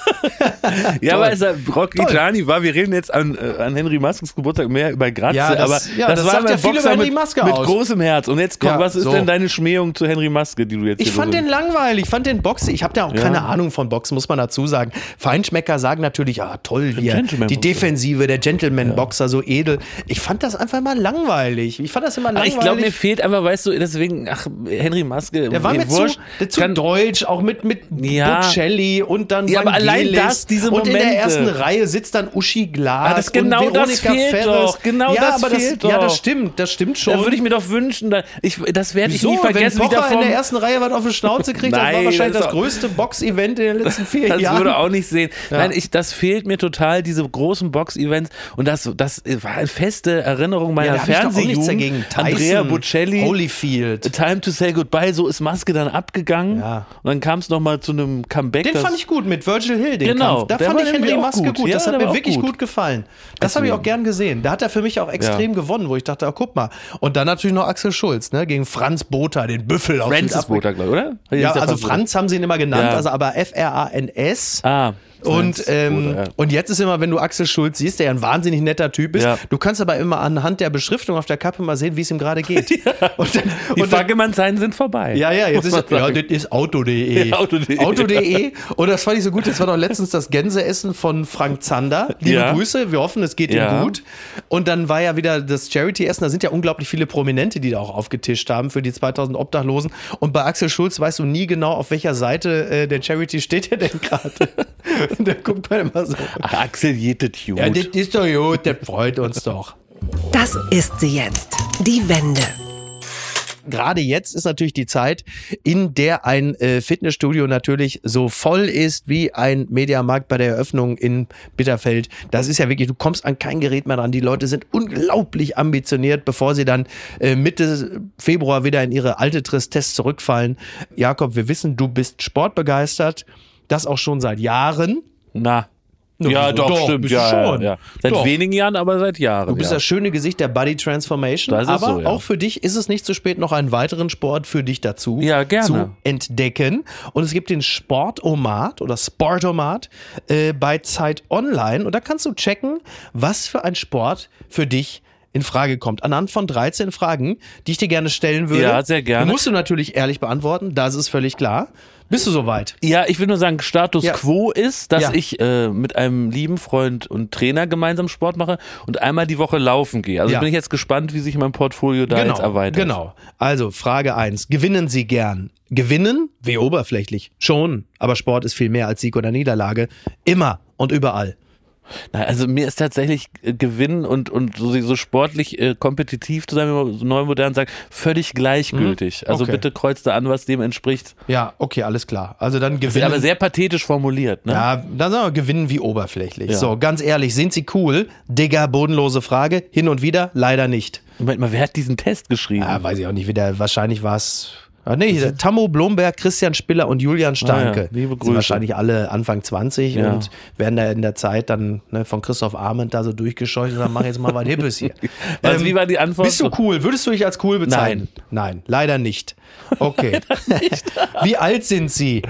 Ja, aber Rocky Toll. Gianni war, wir reden jetzt an, äh, an Henry Maskens Geburtstag mehr über Gratze, Ja, das- aber ja, das war sagt mein ja viel über Henry mit, Maske mit aus. großem Herz. Und jetzt kommt, Ja, was ist so. denn deine Schmähung zu Henry Maske, die du jetzt Ich fand den langweilig, ich fand den Boxen, ich habe da auch keine Ahnung von Boxen, muss man dazu sagen. Feinschmecker sagen natürlich, ah toll hier, die Defensive, der Gentleman-Boxer, so edel. Ich fand das einfach mal langweilig. Ich fand das immer Aber langweilig. ich glaube, mir fehlt einfach, weißt du, deswegen, ach, Henry Maske, der war mir mir zu, der zu Kann- deutsch, auch mit, mit Ja. Bocelli und dann Ja, aber allein das, diese Und in der Momente. ersten Reihe sitzt dann Uschi Glas Ah, das- genau und das Veronika fehlt Ferres. doch, genau ja, das aber fehlt das, Ja, doch. das stimmt, das stimmt schon. Da würde ich mir doch wünschen, da, ich, das werde ich nie vergessen, Wenn Pocher in der ersten Reihe was auf die Schnauze kriegt, das war Nein, wahrscheinlich das das, größte Box-Event in den letzten vier Das Jahren. würde auch nicht sehen. Ja. Nein, ich, das fehlt mir total, diese großen Box-Events. Und das, das war eine feste Erinnerung meiner ja, Fernsehjugend. dagegen. Andrea Bocelli. Holyfield. Time to say goodbye, so ist Maske dann abgegangen. Ja. Und dann kam es nochmal zu einem Comeback. Den fand ich gut mit Virgil Hill, den Genau, Kampf. Da fand ich Henry Maske gut. gut. Ja, Das hat mir wirklich gut. gut, gefallen. Das habe ich auch gern gesehen. Da hat er für mich auch extrem gewonnen, wo ich dachte, oh, guck mal. Und dann natürlich noch Axel Schulz, ne, gegen Franz Botha, den Büffel aus Francis Südafrika. Botha, glaube ich, oder? Ja, also Franz- Franz haben sie ihn immer genannt, Ja. also aber F-R-A-N-S. Ah. Und, ähm, Botha, ja. und jetzt ist immer, wenn du Axel Schulz siehst, der ja ein wahnsinnig netter Typ ist, Ja. du kannst aber immer anhand der Beschriftung auf der Kappe mal sehen, wie es ihm gerade geht. Und dann, Die Fackelmann-Zeiten sind vorbei. ja, ja, jetzt ist ja, das ist Auto.de. Auto.de. Auto.de. Und das fand ich so gut. Das war doch letztens das Gänseessen von Frank Zander. Liebe. Grüße. Wir hoffen, es geht ihm gut. Und dann war ja wieder das Charity-Essen. Da sind ja unglaublich viele Prominente, die da auch aufgetischt haben für die 2000 Obdachlosen. Und bei Axel Schulz weißt du nie genau, auf welcher Seite äh, der Charity steht er denn gerade. Und da guckt man immer so. Ach, Axel jetet gut. Ja, das ist doch gut. Das freut uns doch. Das ist sie jetzt. Die Wende. gerade jetzt ist natürlich die Zeit, in der ein äh, Fitnessstudio natürlich so voll ist wie ein Mediamarkt bei der Eröffnung in Bitterfeld. Das ist ja wirklich, du kommst an kein Gerät mehr ran. Die Leute sind unglaublich ambitioniert, bevor sie dann äh, Mitte Februar wieder in ihre alte Tristesse zurückfallen. Jakob, wir wissen, du bist sportbegeistert. Das auch schon seit Jahren. Na. Ja, wieso? doch, Doch, stimmt. Ja, schon. ja, ja. Seit Doch. wenigen Jahren, aber seit Jahren. Du bist ja. das schöne Gesicht der Body Transformation. Ist aber so, auch für dich ist es nicht zu spät, noch einen weiteren Sport für dich dazu zu entdecken. Und es gibt den Sportomat oder Sportomat äh, bei Zeit Online. Und da kannst du checken, was für ein Sport für dich in Frage kommt. Anhand von 13 Fragen, die ich dir gerne stellen würde. Ja, sehr gerne. Musst du natürlich ehrlich beantworten, das ist völlig klar. Bist du soweit? Ja, ich will nur sagen, Status Ja. quo ist, dass Ja. ich äh, mit einem lieben Freund und Trainer gemeinsam Sport mache und einmal die Woche laufen gehe. Also Ja. bin ich jetzt gespannt, wie sich mein Portfolio da jetzt erweitert. Genau. Also Frage eins: Gewinnen Sie gern? Gewinnen? Wie oberflächlich? Schon. Aber Sport ist viel mehr als Sieg oder Niederlage. Immer und überall. Na, also mir ist tatsächlich äh, Gewinnen und, und so, so sportlich äh, kompetitiv zu sein, wie man so neu modern sagt, völlig gleichgültig. Also Mhm. Okay. bitte kreuzt da an, was dem entspricht. Ja, okay, alles klar. Also dann Ist gewinnen. aber sehr pathetisch formuliert. Ne? ja, dann sagen wir gewinnen wie oberflächlich. Ja. So, ganz ehrlich, sind Sie cool? Digga, bodenlose Frage. Hin und wieder? Leider nicht. Moment mal, wer hat diesen Test geschrieben? Ja, weiß ich auch nicht, wieder. Wahrscheinlich war es. Ah, nee, Tammo Blomberg, Christian Spiller und Julian Starke. Ah ja, liebe Sind Grüße. wahrscheinlich alle Anfang 20 Ja. und werden da in der Zeit dann ne, von Christoph Arment da so durchgescheucht und sagen, mach jetzt mal was Hippes hier. Was, Ähm, wie war die Antwort? Bist du cool? Würdest du dich als cool bezeichnen? Nein, leider nicht. Okay. wie alt sind Sie?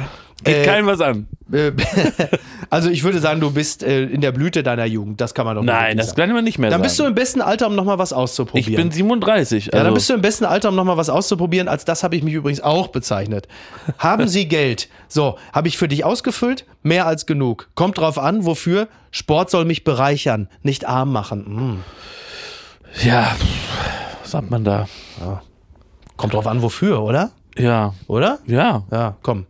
Geht Äh, keinem was an. äh, also ich würde sagen, du bist äh, in der Blüte deiner Jugend. Das kann man doch Nein, das sagen. kann man nicht mehr Dann sagen. bist du im besten Alter, um nochmal was auszuprobieren. ich bin 37. Also Ja, dann bist du im besten Alter, um nochmal was auszuprobieren. Als das habe ich mich übrigens auch bezeichnet. Haben Sie Geld? So, habe ich für dich ausgefüllt? Mehr als genug. Kommt drauf an, wofür? Sport soll mich bereichern, nicht arm machen. Hm. ja, was sagt man da? Kommt drauf an, wofür, oder? Ja, Oder? ja. Ja, komm.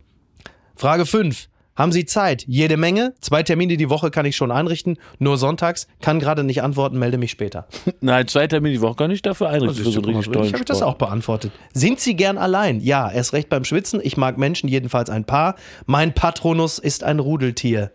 Frage 5. Haben Sie Zeit? Jede Menge. Zwei Termine die Woche kann ich schon einrichten. Nur sonntags. Kann gerade nicht antworten, melde mich später. Nein, zwei Termine die Woche kann ich dafür einrichten. für so einen richtig tollen ich habe das auch beantwortet. Sind Sie gern allein? Ja, erst recht beim Schwitzen. Ich mag Menschen, jedenfalls ein Paar. Mein Patronus ist ein Rudeltier.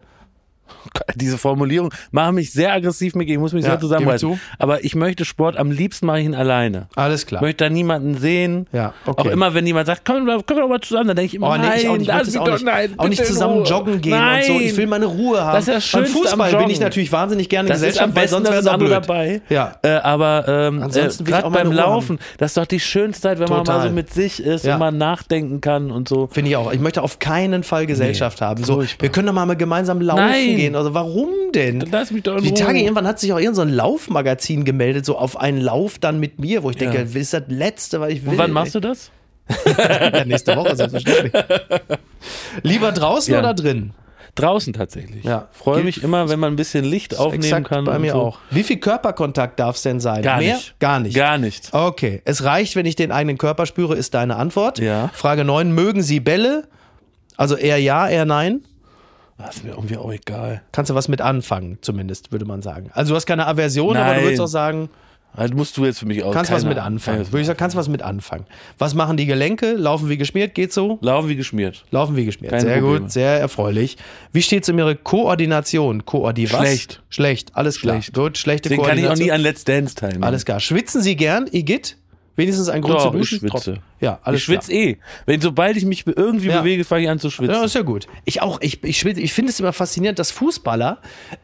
Diese Formulierung macht mich sehr aggressiv, Micky. Ich muss mich Ja, sehr zusammenreißen. Aber ich möchte Sport, am liebsten mache ich ihn alleine. Alles klar. Möchte da niemanden sehen. Ja, okay. Auch immer, wenn jemand sagt, komm, können wir doch mal zusammen, dann denke ich immer, Oh, nee, nein, ich auch nicht. Ich lass mich auch doch- nein, auch nicht zusammen joggen gehen nein. und so. Ich will meine Ruhe haben. Das ist das Beim Schönste am Fußball bin ich natürlich wahnsinnig gerne Das Gesellschaft, weil sonst wäre es andere dabei. Ja. Äh, aber ähm, äh, gerade beim Ruhe haben. Laufen, das ist doch die schönste Zeit, wenn man Total. mal so mit sich ist Ja. und man nachdenken kann und so. Finde ich auch. Ich möchte auf keinen Fall Gesellschaft haben. So, wir können doch mal gemeinsam laufen. Gehen. Also warum denn? Dann lass mich doch in Die. Tage irgendwann hat sich auch irgendein so ein Laufmagazin gemeldet, so auf einen Lauf dann mit mir, wo ich Ja. denke, das ist das Letzte, was ich will. Und wann machst du das? Ja, nächste Woche, selbstverständlich. Lieber draußen Ja. oder drin? Draußen tatsächlich. Ja. Freue mich immer, wenn man ein bisschen Licht aufnehmen Exakt kann. bei mir so. auch. Wie viel Körperkontakt darf es denn sein? Gar Mehr? nicht. Gar nicht. Gar nicht. Okay, es reicht, wenn ich den eigenen Körper spüre, ist deine Antwort. Ja. Frage 9, mögen Sie Bälle? Also eher ja, eher nein? Das ist mir irgendwie auch egal. Kannst du was mit anfangen, zumindest, würde man sagen. Also du hast keine Aversion, aber du Nein. würdest auch sagen, Also musst du jetzt für mich aus. kannst was mit anfangen. Würde ich sagen, kannst was mit anfangen. Was machen die Gelenke? Laufen wie geschmiert? Geht so? Laufen wie geschmiert. Laufen wie geschmiert. Keine sehr Probleme. gut, sehr erfreulich. Wie steht es um Ihre Koordination? Koordi was? Schlecht. Schlecht, alles klar. Schlecht. Gut, schlechte Deswegen kann ich auch Koordination. nie an Let's Dance teilnehmen. Alles klar. Schwitzen Sie gern, Igitt? Wenigstens ein Grund Doch, zu ich duschen? schwitze. Trotzdem. Ja, alles ich schwitze eh. Wenn, sobald ich mich irgendwie Ja. bewege, fange ich an zu schwitzen. Ja, ist ja gut. Ich auch, ich, ich, ich finde es immer faszinierend, dass Fußballer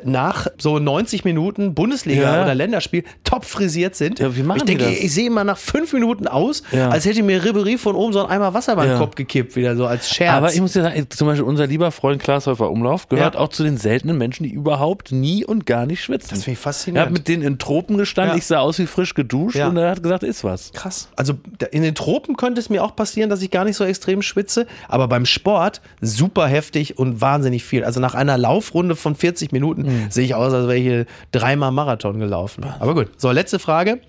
nach so 90 Minuten Bundesliga Ja. oder Länderspiel top frisiert sind. Ja, wie machen ich denke, das? ich sehe immer nach fünf Minuten aus, Ja. als hätte mir Ribery von oben so ein Eimer Wasser beim Ja. Kopf gekippt, wieder so als Scherz. Aber ich muss dir sagen, zum Beispiel unser lieber Freund Klaas Häufer Umlauf gehört Ja. auch zu den seltenen Menschen, die überhaupt nie und gar nicht schwitzen. das finde ich er faszinierend. hat mit denen in Tropen gestanden, Ja. ich sah aus wie frisch geduscht Ja. und er hat gesagt, ist was. Krass. Also da- in den Tropen könnte es mir auch passieren, dass ich gar nicht so extrem schwitze, aber beim Sport super heftig und wahnsinnig viel. Also nach einer Laufrunde von 40 Minuten Mhm. sehe ich aus, als wäre ich hier dreimal Marathon gelaufen. Aber gut. So, letzte Frage.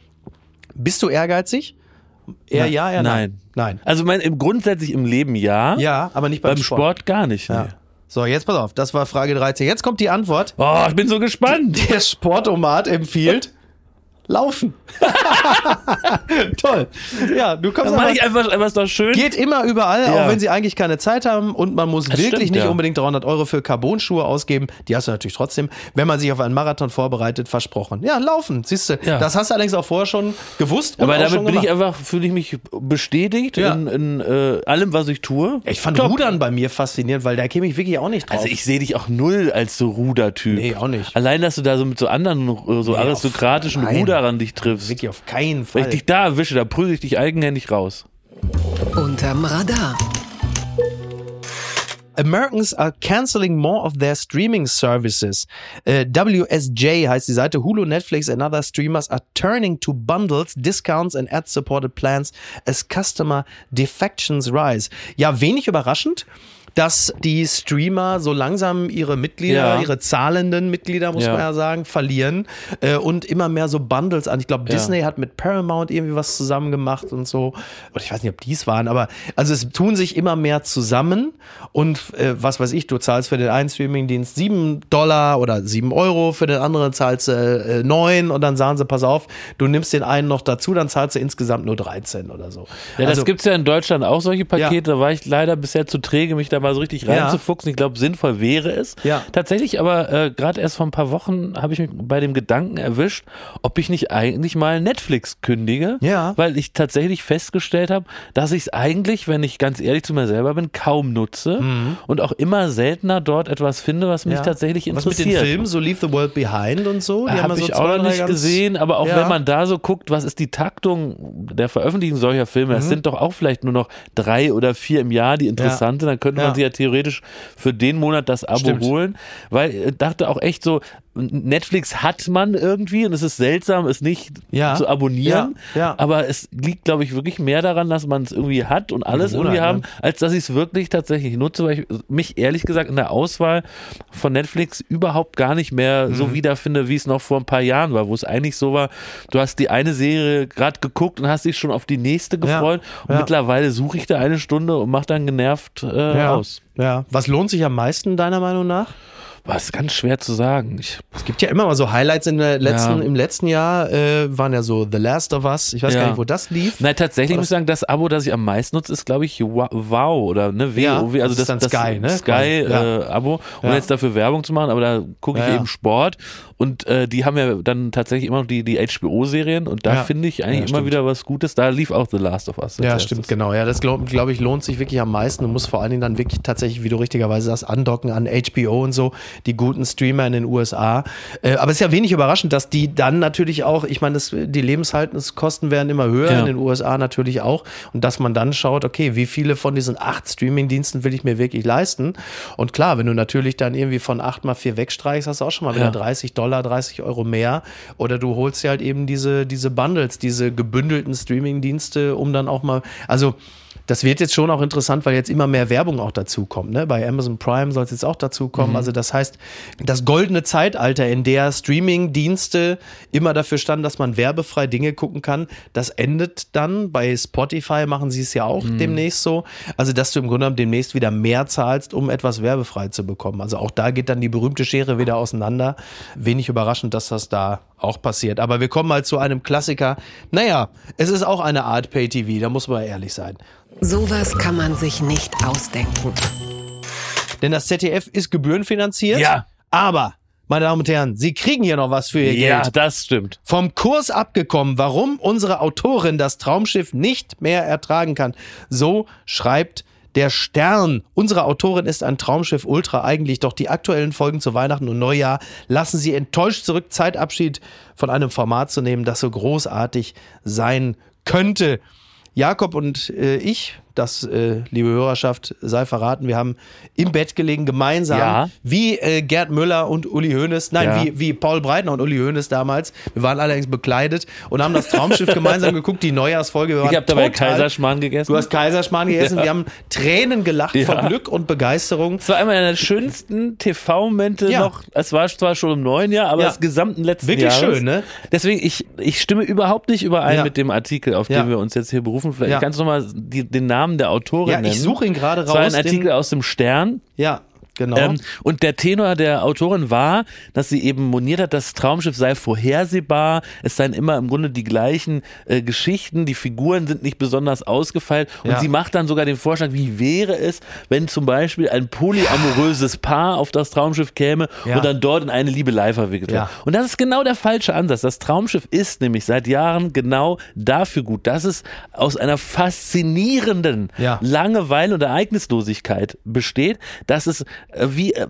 Bist du ehrgeizig? Eher ja, eher nein. Nein. Nein. Also mein, im grundsätzlich im Leben ja, Ja, aber nicht beim, beim Sport. gar nicht. Ja. Nee. So, jetzt pass auf. Das war Frage 13. Jetzt kommt die Antwort. Oh, ich bin so gespannt. Der Sportomat empfiehlt Laufen. Toll. Ja, du kommst Dann mache aber- ich einfach etwas doch schön. Geht immer überall, Ja. auch wenn sie eigentlich keine Zeit haben und man muss Das wirklich stimmt, nicht ja. unbedingt 300 Euro für Carbon-Schuhe ausgeben. Die hast du natürlich trotzdem, wenn man sich auf einen Marathon vorbereitet, versprochen. Ja, laufen, siehst du. Ja. Das hast du allerdings auch vorher schon gewusst. Aber damit bin ich einfach, fühle ich mich bestätigt in, in äh, allem, was ich tue. Ich fand Top. Rudern bei mir faszinierend, weil da käme ich wirklich auch nicht drauf. Also ich sehe dich auch null als so Rudertyp. Nee, auch nicht. Allein, dass du da so mit so anderen, so Nee, aristokratischen auf- Ruderern dich triffst. wirklich auf keinen Wenn Fall. ich dich da erwische, da prügel ich dich eigenhändig raus. Unterm Radar. Americans are canceling more of their streaming services. Äh, WSJ heißt die Seite. Hulu, Netflix and other streamers are turning to bundles, discounts and ad-supported plans as customer defections rise. Ja, wenig überraschend, dass die Streamer so langsam ihre Mitglieder, Ja. ihre zahlenden Mitglieder, muss Ja. man ja sagen, verlieren äh, und immer mehr so Bundles an. Ich glaube, Ja. Disney hat mit Paramount irgendwie was zusammen gemacht und so. Und ich weiß nicht, ob dies waren, aber also es tun sich immer mehr zusammen und äh, was weiß ich, du zahlst für den einen Streamingdienst sieben Dollar oder sieben Euro, für den anderen zahlst du äh, neun und dann sagen sie, pass auf, du nimmst den einen noch dazu, dann zahlst du insgesamt nur 13 oder so. Ja, also, das gibt's ja in Deutschland auch solche Pakete. Da war ich leider bisher zu träge, mich da mal so richtig reinzufuchsen. Ich glaube, sinnvoll wäre es. Ja. Tatsächlich, aber äh, gerade erst vor ein paar Wochen habe ich mich bei dem Gedanken erwischt, ob ich nicht eigentlich mal Netflix kündige. Ja. Weil ich tatsächlich festgestellt habe, dass ich es eigentlich, wenn ich ganz ehrlich zu mir selber bin, kaum nutze und auch immer seltener dort etwas finde, was mich Mhm. ja. tatsächlich Was mit interessiert. den Filmen, so Leave the World Behind und so? Habe ja so ich auch noch nicht gesehen, aber auch Ja. wenn man da so guckt, was ist die Taktung der Veröffentlichung solcher Filme, Mhm. das sind doch auch vielleicht nur noch drei oder vier im Jahr, die interessant sind, dann könnte man Ja. sich ja theoretisch für den Monat das Abo Stimmt. holen, weil ich dachte auch echt so, Netflix hat man irgendwie und es ist seltsam, es nicht Ja. zu abonnieren, Ja. Ja. aber es liegt, glaube ich, wirklich mehr daran, dass man es irgendwie hat und alles Gewohnheit, irgendwie haben, ne? als dass ich es wirklich tatsächlich nutze, weil ich mich ehrlich gesagt in der Auswahl von Netflix überhaupt gar nicht mehr Mhm. so wiederfinde, wie es noch vor ein paar Jahren war, wo es eigentlich so war, du hast die eine Serie gerade geguckt und hast dich schon auf die nächste gefreut und mittlerweile suche ich da eine Stunde und mache dann genervt äh, aus. Ja. Was lohnt sich am meisten deiner Meinung nach? War es ganz schwer zu sagen. Ich, Es gibt ja immer mal so Highlights in der letzten, Ja. im letzten Jahr, äh, waren ja so The Last of Us. Ich weiß Ja. gar nicht, wo das lief. Nein, tatsächlich muss ich sagen, das Abo, das ich am meisten nutze, ist, glaube ich, Wow oder ne, Ja, WoW, also das ist dann Sky, ne? Sky Ja. äh, Abo, um Ja. jetzt dafür Werbung zu machen, aber da gucke ich Ja, ja. eben Sport und äh, die haben ja dann tatsächlich immer noch die, die HBO-Serien und da Ja. finde ich eigentlich Ja, immer wieder was Gutes. Da lief auch The Last of Us. Ja, stimmt, genau. Ja, das glaube glaub ich lohnt sich wirklich am meisten. Du musst vor allen Dingen dann wirklich tatsächlich, wie du richtigerweise sagst, andocken an HBO und so, die guten Streamer in den USA. Äh, aber es ist ja wenig überraschend, dass die dann natürlich auch, ich meine, die Lebenshaltungskosten werden immer höher, Ja. in den USA natürlich auch. Und dass man dann schaut, okay, wie viele von diesen acht Streaming-Diensten will ich mir wirklich leisten? Und klar, wenn du natürlich dann irgendwie von acht mal vier wegstreichst, hast du auch schon mal wieder Ja. 30 Dollar, 30 Euro mehr. Oder du holst dir halt eben diese, diese Bundles, diese gebündelten Streaming-Dienste, um dann auch mal, also das wird jetzt schon auch interessant, weil jetzt immer mehr Werbung auch dazu kommt. Ne? Bei Amazon Prime soll es jetzt auch dazu kommen. Mhm. Also das heißt, das goldene Zeitalter, in der Streaming-Dienste immer dafür standen, dass man werbefrei Dinge gucken kann, das endet dann. Bei Spotify machen sie es ja auch Mhm. demnächst so. Also dass du im Grunde genommen demnächst wieder mehr zahlst, um etwas werbefrei zu bekommen. Also auch da geht dann die berühmte Schere wieder auseinander. Wenig überraschend, dass das da auch passiert. Aber wir kommen mal zu einem Klassiker. Naja, es ist auch eine Art Pay-TV, da muss man ehrlich sein. Sowas kann man sich nicht ausdenken. Denn das ZDF ist gebührenfinanziert. Ja. Aber, meine Damen und Herren, Sie kriegen hier noch was für Ihr Ja, Geld. das stimmt. Vom Kurs abgekommen, warum unsere Autorin das Traumschiff nicht mehr ertragen kann. So schreibt der Stern. Unsere Autorin ist ein Traumschiff Ultra eigentlich, doch die aktuellen Folgen zu Weihnachten und Neujahr lassen sie enttäuscht zurück, Zeitabschied von einem Format zu nehmen, das so großartig sein könnte. Jakob und äh, ich, das, äh, liebe Hörerschaft, sei verraten, wir haben im Bett gelegen, gemeinsam, Ja. wie äh, Gerd Müller und Uli Hoeneß, nein, Ja. wie, wie Paul Breitner und Uli Hoeneß damals. Wir waren allerdings bekleidet und haben das Traumschiff gemeinsam geguckt, die Neujahrsfolge. Wir Ich habe dabei Kaiserschmarrn gegessen. Du hast Kaiserschmarrn gegessen, Ja. wir haben Tränen gelacht vor. Glück und Begeisterung. Es war einer der schönsten TV-Momente noch. Es war zwar schon im neuen Jahr, aber das gesamten letzten Wirklich Jahres. schön, ne? Deswegen, ich, ich stimme überhaupt nicht überein mit dem Artikel, auf den wir uns jetzt hier berufen. Vielleicht kannst du noch mal die, den Namen der Autorin Ja, nennen. ich suche ihn gerade Es war ein raus, Artikel aus dem Stern. Ja, genau. Ähm, und der Tenor der Autorin war, dass sie eben moniert hat, das Traumschiff sei vorhersehbar, es seien immer im Grunde die gleichen äh, Geschichten, die Figuren sind nicht besonders ausgefeilt und Ja. sie macht dann sogar den Vorschlag, wie wäre es, wenn zum Beispiel ein polyamoröses Paar auf das Traumschiff käme Ja. und dann dort in eine Liebelei verwickelt wird. Ja. Und das ist genau der falsche Ansatz. Das Traumschiff ist nämlich seit Jahren genau dafür gut, dass es aus einer faszinierenden. Langeweile und Ereignislosigkeit besteht, dass es wie äh,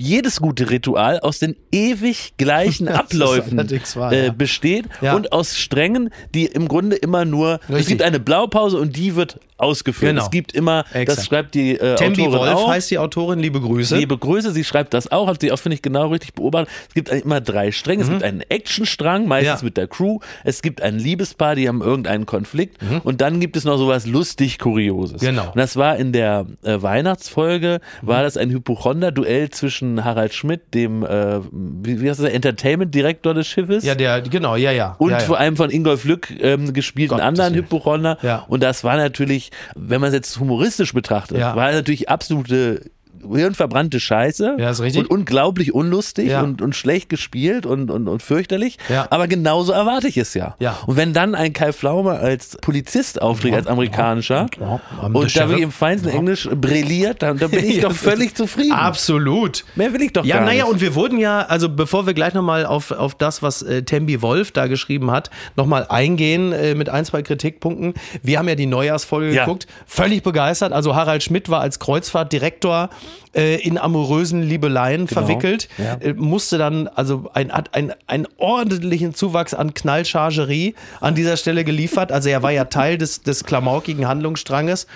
jedes gute Ritual aus den ewig gleichen Abläufen wahr, äh, ja. besteht Ja. und aus Strängen, die im Grunde immer nur, es Richtig. gibt eine Blaupause und die wird ausgeführt. Genau. Es gibt immer, das Exakt. schreibt die äh, Tembi Autorin Wolf auch. heißt die Autorin, liebe Grüße. Liebe Grüße, sie schreibt das auch, hat sie auch, finde ich, genau richtig beobachtet. Es gibt immer drei Stränge. Es gibt einen Actionstrang, meistens Mhm. Ja. mit der Crew. Es gibt ein Liebespaar, die haben irgendeinen Konflikt. Und dann gibt es noch sowas lustig Kurioses. Mhm. Genau. Und das war in der äh, Weihnachtsfolge, war das ein Hypochonder-Duell zwischen Harald Schmidt, dem, äh, wie, wie heißt der, Entertainment-Direktor des Schiffes. ja, der, genau, ja, ja. Und ja, ja. vor allem von Ingolf Lück ähm, gespielten Gottes anderen. Hypochonder. Ja. Und das war natürlich, wenn man es jetzt humoristisch betrachtet, Ja. war natürlich absolute hirnverbrannte Scheiße Ja, ist richtig. und unglaublich unlustig Ja. und, und schlecht gespielt und, und, und fürchterlich. Ja. Aber genauso erwarte ich es ja. Ja. Und wenn dann ein Kai Pflaume als Polizist auftritt, als amerikanischer, Ja. Am und da wirklich im feinsten Englisch brilliert, dann, dann bin ich doch völlig zufrieden. Absolut. Mehr will ich doch Ja, gar naja, nicht. und wir wurden ja, also bevor wir gleich nochmal auf, auf das, was äh, Tembi Wolf da geschrieben hat, nochmal eingehen äh, mit ein, zwei Kritikpunkten. Wir haben ja die Neujahrsfolge Ja. geguckt, völlig begeistert. Also Harald Schmidt war als Kreuzfahrtdirektor äh, in amorösen Liebeleien verwickelt, Ja. äh, musste dann, also ein, hat ein, einen ordentlichen Zuwachs an Knallchargerie an dieser Stelle geliefert. Also er war ja Teil des, des klamaukigen Handlungsstranges.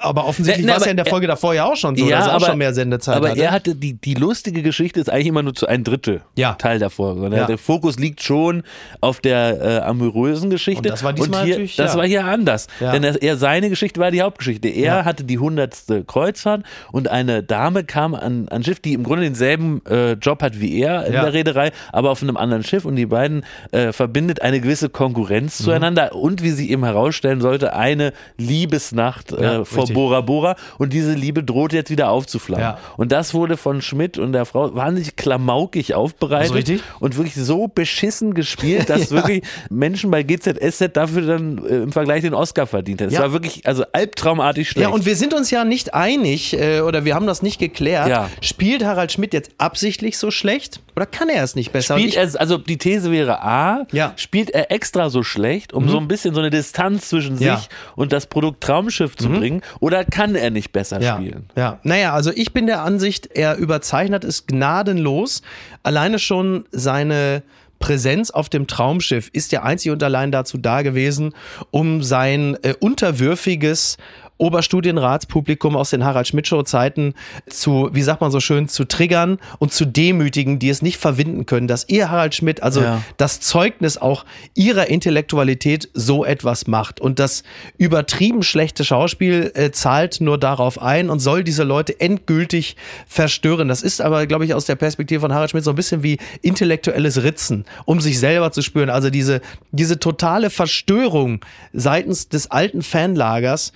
Aber offensichtlich Ne, war es aber ja in der Folge davor ja auch schon so, dass er auch schon mehr Sendezeit aber hatte. er hatte die, die lustige Geschichte ist eigentlich immer nur zu ein Drittel Ja. Teil der Folge. Ja. Der Fokus liegt schon auf der äh, amorösen Geschichte. Und das war diesmal hier, natürlich, Das ja. war hier anders. Ja. Denn das, er, seine Geschichte war die Hauptgeschichte. Er Ja. hatte die hundertste Kreuzfahrt und eine Dame kam an, an Schiff, die im Grunde denselben äh, Job hat wie er in Ja. der Reederei, aber auf einem anderen Schiff und die beiden äh, verbindet eine gewisse Konkurrenz Mhm. zueinander und wie sie eben herausstellen sollte, eine Liebesnacht Ja. äh, vor richtig. Bora Bora und diese Liebe droht jetzt wieder aufzuflammen. Ja. Und das wurde von Schmidt und der Frau wahnsinnig klamaukig aufbereitet Also und wirklich so beschissen gespielt, dass wirklich Menschen bei GZSZ dafür dann äh, im Vergleich den Oscar verdient hätten. Es Ja. war wirklich also albtraumartig schlecht. Ja, und wir sind uns ja nicht einig äh, oder wir haben das nicht geklärt. Ja. Spielt Harald Schmidt jetzt absichtlich so schlecht oder kann er es nicht besser? Spielt er, also die These wäre A, Ja. Mhm. spielt er extra so schlecht, um so ein bisschen so eine Distanz zwischen sich Ja. Mhm. und das Produkt Traumschiff zu bringen, oder kann er nicht besser ja, spielen? Ja, naja, also ich bin der Ansicht, er überzeichnet es gnadenlos. Alleine schon seine Präsenz auf dem Traumschiff ist ja einzig und allein dazu da gewesen, um sein äh, unterwürfiges Oberstudienratspublikum aus den Harald Schmidt Show Zeiten zu, wie sagt man so schön, zu triggern und zu demütigen, die es nicht verwinden können, dass ihr Harald Schmidt, also Ja. das Zeugnis auch ihrer Intellektualität so etwas macht. Und das übertrieben schlechte Schauspiel äh, zahlt nur darauf ein und soll diese Leute endgültig verstören. Das ist aber, glaube ich, aus der Perspektive von Harald Schmidt so ein bisschen wie intellektuelles Ritzen, um sich selber zu spüren. Also diese, diese totale Verstörung seitens des alten Fanlagers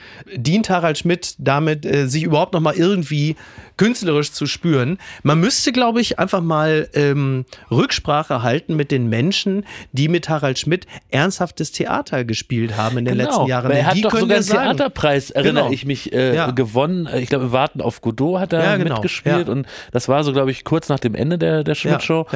dient Harald Schmidt damit, äh, sich überhaupt noch mal irgendwie künstlerisch zu spüren. Man müsste, glaube ich, einfach mal ähm, Rücksprache halten mit den Menschen, die mit Harald Schmidt ernsthaftes Theater gespielt haben in den letzten Jahren. Weil er hat die doch sogar einen Theaterpreis, erinnere Genau. ich mich, äh, Ja. gewonnen. Ich glaube, Warten auf Godot hat er Ja, genau. mitgespielt Ja. und das war so, glaube ich, kurz nach dem Ende der, der Schmidt-Show.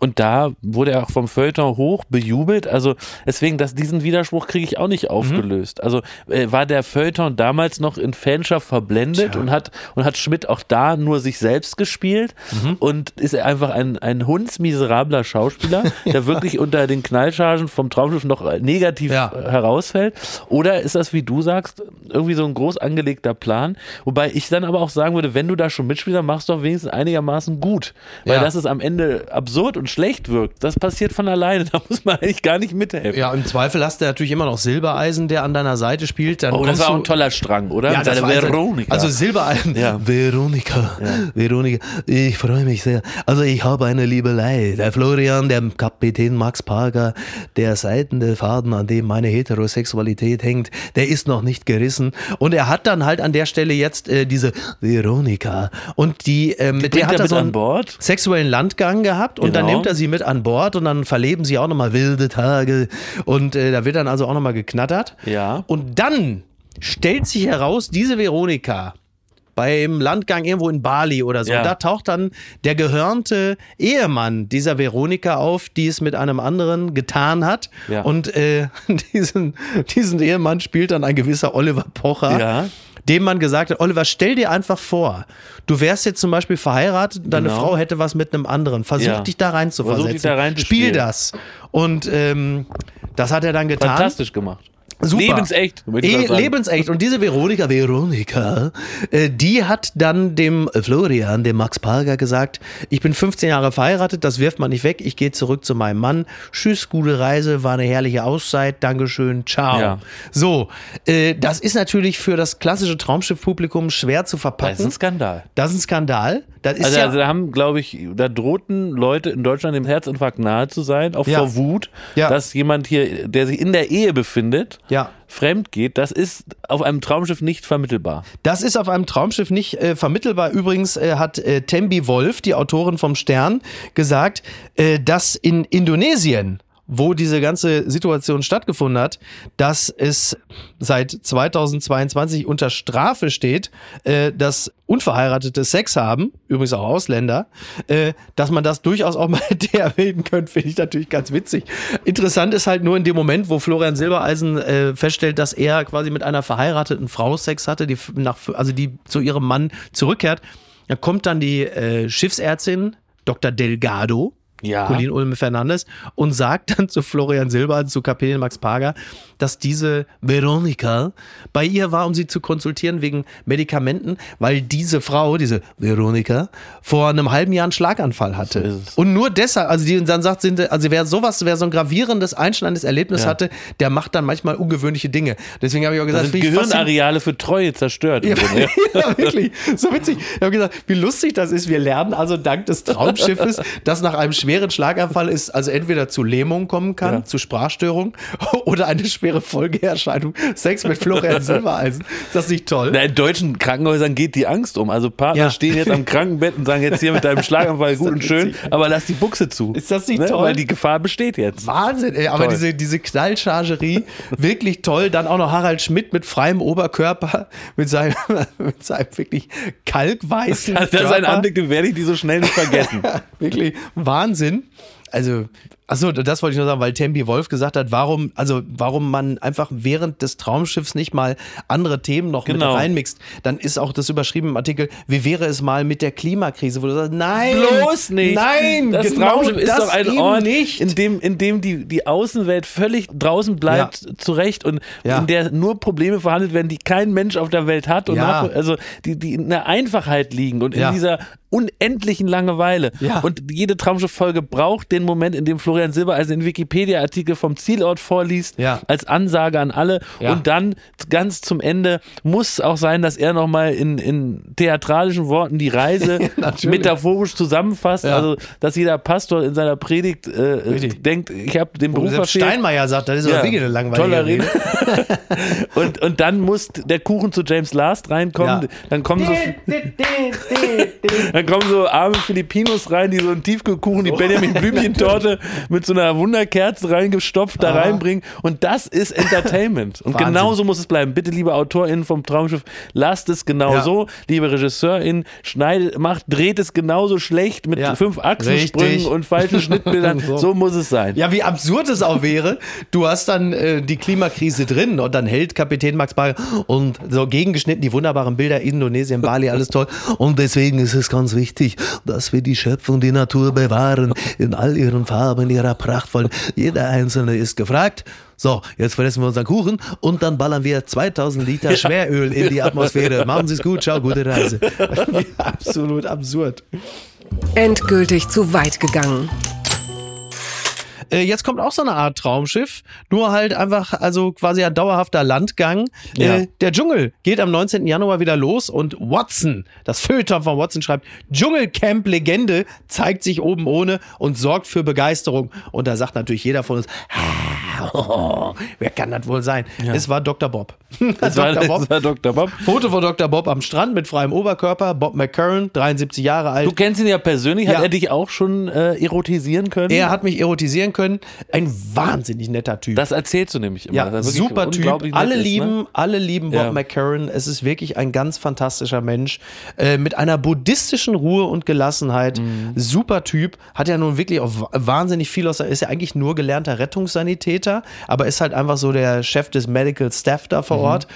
Und da wurde er auch vom Feuilleton hoch bejubelt. Also deswegen, dass diesen Widerspruch kriege ich auch Mhm. nicht aufgelöst. Also äh, war der Feuilleton damals noch in Fanschaft verblendet und hat und hat Schmidt auch da nur sich selbst gespielt Mhm. und ist er einfach ein, ein hundsmiserabler Schauspieler, der wirklich unter den Knallchargen vom Traumschiff noch negativ Ja. herausfällt? Oder ist das, wie du sagst, irgendwie so ein groß angelegter Plan? Wobei ich dann aber auch sagen würde, wenn du da schon mitspielst, dann machst du doch wenigstens einigermaßen gut. Weil Ja. dass es am Ende absurd und schlecht wirkt, das passiert von alleine. Da muss man eigentlich gar nicht mithelfen. Ja, im Zweifel hast du natürlich immer noch Silbereisen, der an deiner Seite spielt. Dann Oh, das war auch ein toller Strang, oder? Ja, war also- Veronika. Also Silbereisen. Ja. Veronika, Veronika, ich freue mich sehr. Also ich habe eine Liebelei. Der Florian, der Kapitän Max Parker, der seitende Faden, an dem meine Heterosexualität hängt, der ist noch nicht gerissen. Und er hat dann halt an der Stelle jetzt äh, diese Veronika. Und die, äh, mit bringt der er hat er so einen Bord? sexuellen Landgang gehabt und dann Genau. nimmt er sie mit an Bord und dann verleben sie auch nochmal wilde Tage. Und äh, da wird dann also auch nochmal geknattert. Ja. Und dann stellt sich heraus, diese Veronika beim Landgang irgendwo in Bali oder so, Ja. da taucht dann der gehörnte Ehemann dieser Veronika auf, die es mit einem anderen getan hat. Ja. Und äh, diesen, diesen Ehemann spielt dann ein gewisser Oliver Pocher. Ja. Dem man gesagt hat, Oliver, stell dir einfach vor, du wärst jetzt zum Beispiel verheiratet, deine Genau. Frau hätte was mit einem anderen. Versuch Ja. dich da rein zu Versuch versetzen. dich da reinzuspielen. Spiel das. Und ähm, das hat er dann getan. Fantastisch gemacht. Super. Lebensecht. sagen. lebensecht. Und diese Veronika, Veronika, äh, die hat dann dem Florian, dem Max Parker gesagt, ich bin 15 Jahre verheiratet, das wirft man nicht weg, ich gehe zurück zu meinem Mann. Tschüss, gute Reise, war eine herrliche Auszeit, Dankeschön, ciao. Ja. So, äh, das ist natürlich für das klassische Traumschiff-Publikum schwer zu Das verpacken. ist ein Skandal. Das ist ein Skandal. Das ist Also, ja, also da haben, glaube ich, da drohten Leute in Deutschland dem Herzinfarkt nahe zu sein, auch Ja. vor Wut, Ja. dass jemand hier, der sich in der Ehe befindet, Ja. fremd geht. Das ist auf einem Traumschiff nicht vermittelbar. Das ist auf einem Traumschiff nicht äh, vermittelbar. Übrigens äh, hat äh, Tembi Wolf, die Autorin vom Stern, gesagt, äh, dass in Indonesien wo diese ganze Situation stattgefunden hat, dass es seit 2022 unter Strafe steht, äh, dass Unverheiratete Sex haben, übrigens auch Ausländer, äh, dass man das durchaus auch mal erwähnen können, finde ich natürlich ganz witzig. Interessant ist halt nur in dem Moment, wo Florian Silbereisen äh, feststellt, dass er quasi mit einer verheirateten Frau Sex hatte, die nach, also die zu ihrem Mann zurückkehrt. Da kommt dann die äh, Schiffsärztin Dr. Delgado, Ja. Colin Ulme Fernandes, und sagt dann zu Florian Silber, zu Kapitän Max Pager, dass diese Veronika bei ihr war, um sie zu konsultieren wegen Medikamenten, weil diese Frau, diese Veronika, vor einem halben Jahr einen Schlaganfall hatte. es. Und nur deshalb, also die dann sagt, sind, also wer sowas, wer so ein gravierendes, einschneidendes Erlebnis Ja. hatte, der macht dann manchmal ungewöhnliche Dinge. Deswegen habe ich auch gesagt, sind ich faszinierend. Gehirnareale für Treue zerstört. Ja, Grunde. ja, wirklich. So witzig. Ich habe gesagt, wie lustig das ist. Wir lernen also dank des Traumschiffes, dass nach einem schweren Schlaganfall es also entweder zu Lähmung kommen kann, Ja. zu Sprachstörung oder eine schwere Folgeerscheinung. Sex mit Florian Silbereisen. Ist das nicht toll? Na, in deutschen Krankenhäusern geht die Angst um. Also Partner Ja. stehen jetzt am Krankenbett und sagen jetzt hier mit deinem Schlaganfall gut und schön, aber lass die Buchse zu. Ist das nicht ne? toll? Weil die Gefahr besteht jetzt. Wahnsinn, ey. aber Toll. diese, diese Knallchargerie, wirklich toll. Dann auch noch Harald Schmidt mit freiem Oberkörper, mit seinem, mit seinem wirklich kalkweißen Also das ist ein. Anblick, den werde ich die so schnell nicht vergessen. Wirklich Wahnsinn. Also, achso, das wollte ich nur sagen, weil Tempi Wolf gesagt hat, warum, also warum man einfach während des Traumschiffs nicht mal andere Themen noch Genau. mit reinmixt. Dann ist auch das überschrieben im Artikel, wie wäre es mal mit der Klimakrise, wo du sagst, nein, Bloß nicht. Nein, das genau Traumschiff ist das doch ein Ort, nicht. in dem, in dem die, die Außenwelt völlig draußen bleibt, zurecht und Ja. in der nur Probleme verhandelt werden, die kein Mensch auf der Welt hat und Ja. nach, also die, die in der Einfachheit liegen und Ja. in dieser unendlichen Langeweile. Ja. Und jede Traumschiff-Folge braucht den Moment, in dem Florian Silbereisen den Wikipedia-Artikel vom Zielort vorliest, Ja. als Ansage an alle. Ja. Und dann ganz zum Ende muss auch sein, dass er nochmal in, in theatralischen Worten die Reise metaphorisch zusammenfasst. Ja. Also, dass jeder Pastor in seiner Predigt äh, denkt, ich habe den Wo Beruf verfehlt. Steinmeier sagt, das ist aber wirklich eine langweilige toller Rede. Und, und dann muss der Kuchen zu James Last reinkommen. Ja. Dann kommen so dann kommen so arme Filipinos rein, die so einen Tiefkühlkuchen, die Benjamin Blümchen-Torte mit so einer Wunderkerze reingestopft da Aha. reinbringen. Und das ist Entertainment. Und Wahnsinn. genauso muss es bleiben. Bitte, liebe AutorInnen vom Traumschiff, lasst es genau Ja. so. Liebe RegisseurInnen, schneidet, macht, dreht es genauso schlecht mit Ja. fünf Achsensprüngen Richtig. und falschen Schnittbildern. So. so. muss es sein. Ja, wie absurd es auch wäre, du hast dann äh, die Klimakrise drin und dann hält Kapitän Max Bayer und so gegengeschnitten die wunderbaren Bilder Indonesien, Bali, alles toll. Und deswegen ist es ganz wichtig, dass wir die Schöpfung, die Natur bewahren, in all ihren Farben, ihrer prachtvollen. Jeder Einzelne ist gefragt. So, jetzt fressen wir unseren Kuchen und dann ballern wir 2000 Liter Schweröl in die Atmosphäre. Machen Sie es gut, ciao, gute Reise. Absolut absurd. Endgültig zu weit gegangen. Äh, jetzt kommt auch so eine Art Traumschiff, nur halt einfach, also quasi ein dauerhafter Landgang. Ja. Äh, der Dschungel geht am 19. Januar wieder los und Watson, das Feuilleton von Watson schreibt, Dschungelcamp-Legende zeigt sich oben ohne und sorgt für Begeisterung. Und da sagt natürlich jeder von uns, ah, wer kann das wohl sein? Es war Dr. Bob. Das war, Dr. Bob. das war Dr. Bob. Foto von Dr. Bob am Strand mit freiem Oberkörper. Bob McCurran, 73 Jahre alt. Du kennst ihn ja persönlich. Ja. Hat er dich auch schon äh, erotisieren können? er hat mich erotisieren können. Ein wahnsinnig netter Typ. das erzählst du nämlich immer. Ja, er super Typ. Alle ist, lieben, Ne? alle lieben Bob Ja. McCarran. Es ist wirklich ein ganz fantastischer Mensch äh, mit einer buddhistischen Ruhe und Gelassenheit. Mhm. Super Typ. Hat ja nun wirklich auch wa- wahnsinnig viel aus. Ist ja eigentlich nur gelernter Rettungssanitäter, aber ist halt einfach so der Chef des Medical Staff da Mhm. vor Ort.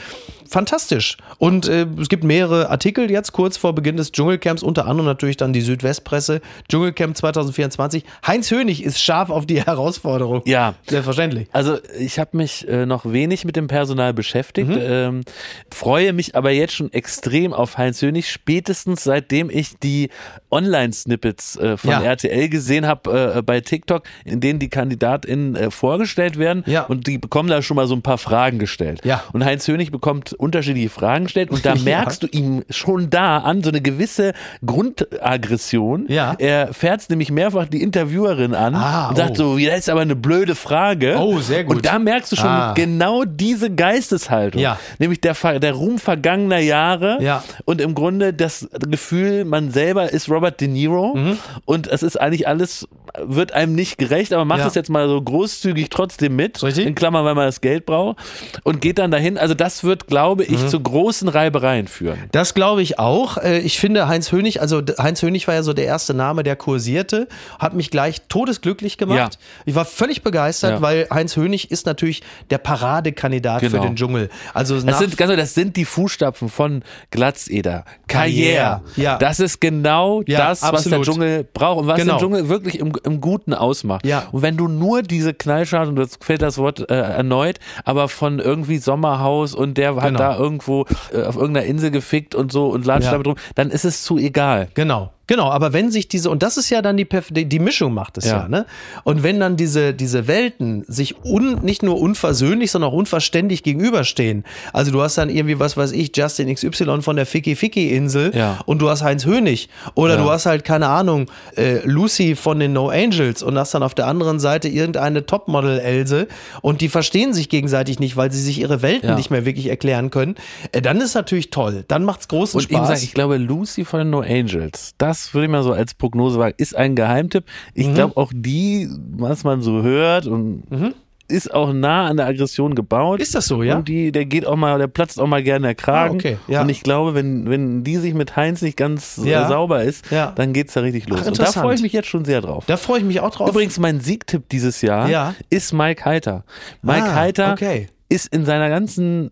Fantastisch. Und äh, es gibt mehrere Artikel jetzt kurz vor Beginn des Dschungelcamps, unter anderem natürlich dann die Südwestpresse. Dschungelcamp 2024. Heinz Hönig ist scharf auf die Herausforderung. Ja. Selbstverständlich. Also ich habe mich äh, noch wenig mit dem Personal beschäftigt, ähm, freue mich aber jetzt schon extrem auf Heinz Hönig, spätestens seitdem ich die Online-Snippets äh, von Ja. RTL gesehen habe äh, bei TikTok, in denen die KandidatInnen äh, vorgestellt werden Ja. und die bekommen da schon mal so ein paar Fragen gestellt. Ja. Und Heinz Hönig bekommt unterschiedliche Fragen gestellt und da Ja. merkst du ihm schon da an so eine gewisse Grundaggression. Ja. Er fährt nämlich mehrfach die Interviewerin an Ah, und sagt oh. so, das ist aber eine blöde Frage. Oh, sehr gut. Und da merkst du schon Ah. genau diese Geisteshaltung. Ja. Nämlich der, der Ruhm vergangener Jahre Ja. und im Grunde das Gefühl, man selber ist Robert De Niro Mhm. und es ist eigentlich alles, wird einem nicht gerecht, aber macht Ja. es jetzt mal so großzügig trotzdem mit. Richtig. In Klammern, weil man das Geld braucht und geht dann dahin. Also das wird, glaube Mhm. ich, zu großen Reibereien führen. Das glaube ich auch. Äh, Ich finde Heinz Hönig, also Heinz Hönig war ja so der erste Name, der kursierte, hat mich gleich todesglücklich gemacht. Ja. Ich war völlig begeistert, Ja. weil Heinz Hönig ist natürlich der Paradekandidat für Genau. den Dschungel. Also Das sind, ganz, das sind die Fußstapfen von Glatzeder. Karriere. Ja. Das ist genau Ja, das, was der absolut. Dschungel braucht und was Genau. den Dschungel wirklich im, im Guten ausmacht. Ja. Und wenn du nur diese Knallscharten, und das fällt das Wort äh, erneut, aber von irgendwie Sommerhaus und der hat Genau. Da irgendwo äh, auf irgendeiner Insel gefickt und so und latscht Ja. damit rum, dann ist es zu egal. Genau. Genau, aber wenn sich diese, und das ist ja dann die, die, Mischung macht es ja. Ja. ne? Und wenn dann diese, diese Welten sich un, nicht nur unversöhnlich, sondern auch unverständig gegenüberstehen. Also du hast dann irgendwie, was weiß ich, Justin XY von der Ficky Ficky Insel Ja. und du hast Heinz Hönig. Oder Ja. du hast halt, keine Ahnung, äh, Lucy von den No Angels und hast dann auf der anderen Seite irgendeine Topmodel Else und die verstehen sich gegenseitig nicht, weil sie sich ihre Welten nicht mehr wirklich erklären können. Äh, dann ist natürlich toll. Dann macht's großen Und eben Spaß. sagen, ich glaube, Lucy von den No Angels, das würde ich mal so als Prognose sagen, ist ein Geheimtipp. Ich Mhm. glaube auch die, was man so hört und ist auch nah an der Aggression gebaut. Ist das so, ja? Und die, der geht auch mal, der platzt auch mal gerne der Kragen. Ah, okay, ja. Und ich glaube, wenn, wenn die sich mit Heinz nicht ganz Ja. sauber ist, Ja. dann geht's da richtig los. Ach, und da freue ich mich jetzt schon sehr drauf. da freue ich mich auch drauf. Übrigens, mein Siegtipp dieses Jahr Ja. ist Mike Heiter. Mike Ah, Heiter okay. ist in seiner ganzen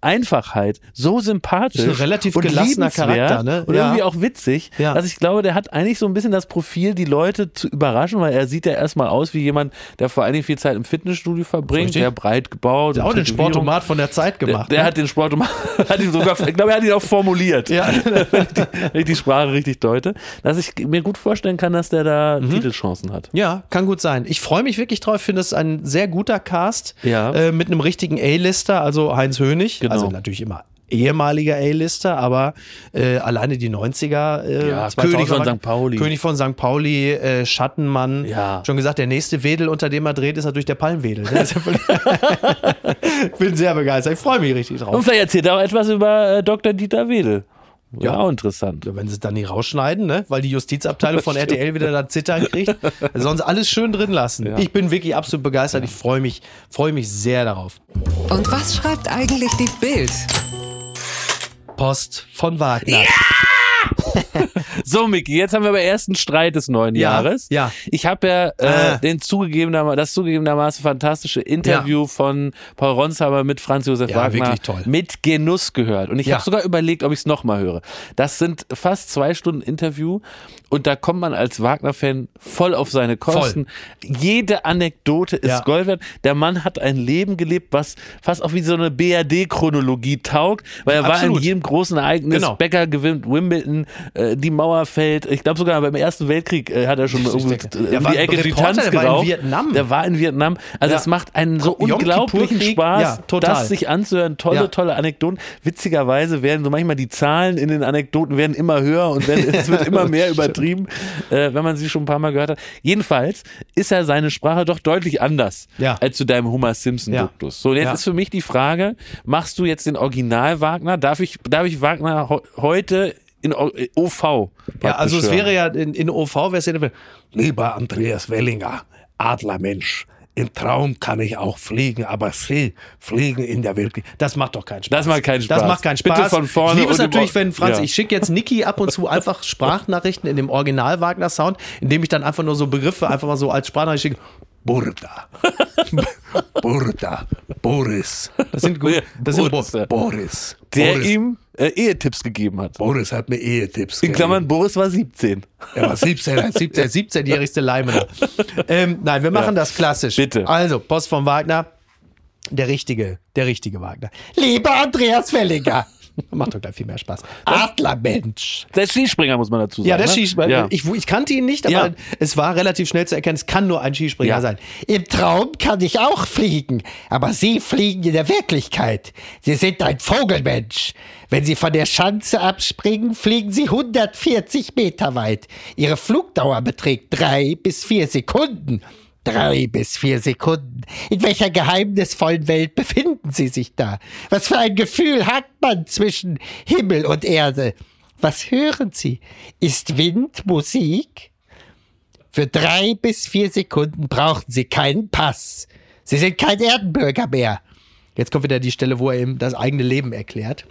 Einfachheit so sympathisch Ist ein relativ und gelassener Charakter, ne? Und Ja. irgendwie auch witzig, Ja. dass ich glaube, der hat eigentlich so ein bisschen das Profil, die Leute zu überraschen, weil er sieht ja erstmal aus wie jemand, der vor allen Dingen viel Zeit im Fitnessstudio verbringt, Richtig. der breit gebaut. auch den. Sportomat von der Zeit Der, gemacht. der ne? hat den Sportomat, hat ihn sogar, ich glaube, er hat ihn auch formuliert, Ja. wenn, ich die, wenn ich die Sprache richtig deute, dass ich mir gut vorstellen kann, dass der da Mhm. Titelchancen hat. Ja, kann gut sein. Ich freue mich wirklich drauf. Ich finde es ein sehr guter Cast Ja. äh, mit einem richtigen A-Lister, also Heinz Hönig. Genau. Also natürlich immer ehemaliger A-Lister, aber äh, alleine die 90er. Äh, Ja, 2000er König von St. Pauli. König von St. Pauli, äh, Schattenmann. Ja. Schon gesagt, der nächste Wedel, unter dem er dreht, ist natürlich der Palmwedel. Ne? Völlig- Bin sehr begeistert. Ich freue mich richtig drauf. Und vielleicht erzählt er auch etwas über äh, Dr. Dieter Wedel. Ja, auch interessant. Wenn sie es dann nicht rausschneiden, ne? weil die Justizabteilung von RTL wieder da Zittern kriegt, sollen sie alles schön drin lassen. Ja. Ich bin wirklich absolut begeistert. Ich freue mich, freue mich sehr darauf. Und was schreibt eigentlich die Bild? Post von Wagner. So, Miki, jetzt haben wir aber ersten Streit des neuen Ja, Jahres. ja. Ich habe ja äh, Ah. den zugegebenermaßen, das zugegebenermaßen fantastische Interview von Paul Ronsheimer mit Franz Josef Ja, Wagner mit Genuss gehört. Und ich Ja. habe sogar überlegt, ob ich es nochmal höre. Das sind fast zwei Stunden Interview und da kommt man als Wagner-Fan voll auf seine Kosten. Jede Anekdote ist Ja. Gold wert. Der Mann hat ein Leben gelebt, was fast auch wie so eine BRD-Chronologie taugt, weil er war Absolut. in jedem großen Ereignis. Genau. Becker gewinnt Wimbledon, äh, die Mauer fällt. Ich glaube sogar beim Ersten Weltkrieg äh, hat er schon irgendwie um war die Ecke die Tanz der war in geraucht. Vietnam. Der war in Vietnam. Also Ja. es macht einen so unglaublichen. Spaß, Ja, total. das sich anzuhören. Tolle, Ja. tolle Anekdoten. Witzigerweise werden so manchmal die Zahlen in den Anekdoten werden immer höher und werden, es wird immer mehr übertrieben, äh, wenn man sie schon ein paar Mal gehört hat. Jedenfalls ist ja seine Sprache doch deutlich anders Ja. als zu deinem Homer Simpson Ja. Duktus. So, jetzt Ja. ist für mich die Frage, machst du jetzt den Original Wagner? Darf ich, darf ich Wagner heute in O- äh, OV? Ja, also es wäre ja in, in OV, wäre es ja Lieber Andreas Wellinger, Adlermensch, im Traum kann ich auch fliegen, aber Sie fliegen in der Wirklichkeit. Das macht doch keinen Spaß. Das macht keinen Das Spaß. macht keinen Bitte Spaß. von vorne Ich liebe es natürlich, wenn Franz, Ja. ich schicke jetzt Niki ab und zu einfach Sprachnachrichten in dem Original Wagner Sound, indem ich dann einfach nur so Begriffe einfach mal so als Sprachnachricht schicke. Burda. Burda. Boris. Das sind gut. Das sind Boris. Boris. der Boris. ihm äh, Ehetipps gegeben hat. Boris hat mir Ehetipps In Klammern, Boris war 17. Er war 17. der 17 17-jährigste Leimener. ähm, nein, wir machen Ja. das klassisch. Bitte. Also, Post von Wagner. Der richtige, der richtige Wagner. Lieber Andreas Wellinger. Macht doch gleich viel mehr Spaß. Adlermensch. Der Skispringer, muss man dazu sagen. Ja, der ne? Skispringer. Ja. Ich, ich kannte ihn nicht, aber Ja. es war relativ schnell zu erkennen, es kann nur ein Skispringer Ja. sein. Im Traum kann ich auch fliegen, aber Sie fliegen in der Wirklichkeit. Sie sind ein Vogelmensch. Wenn Sie von der Schanze abspringen, fliegen Sie 140 Meter weit. Ihre Flugdauer beträgt drei bis vier Sekunden. Drei bis vier Sekunden. In welcher geheimnisvollen Welt befinden Sie sich da? Was für ein Gefühl hat man zwischen Himmel und Erde? Was hören Sie? Ist Wind Musik? Für drei bis vier Sekunden brauchten Sie keinen Pass. Sie sind kein Erdenbürger mehr. Jetzt kommt wieder die Stelle, wo er ihm das eigene Leben erklärt.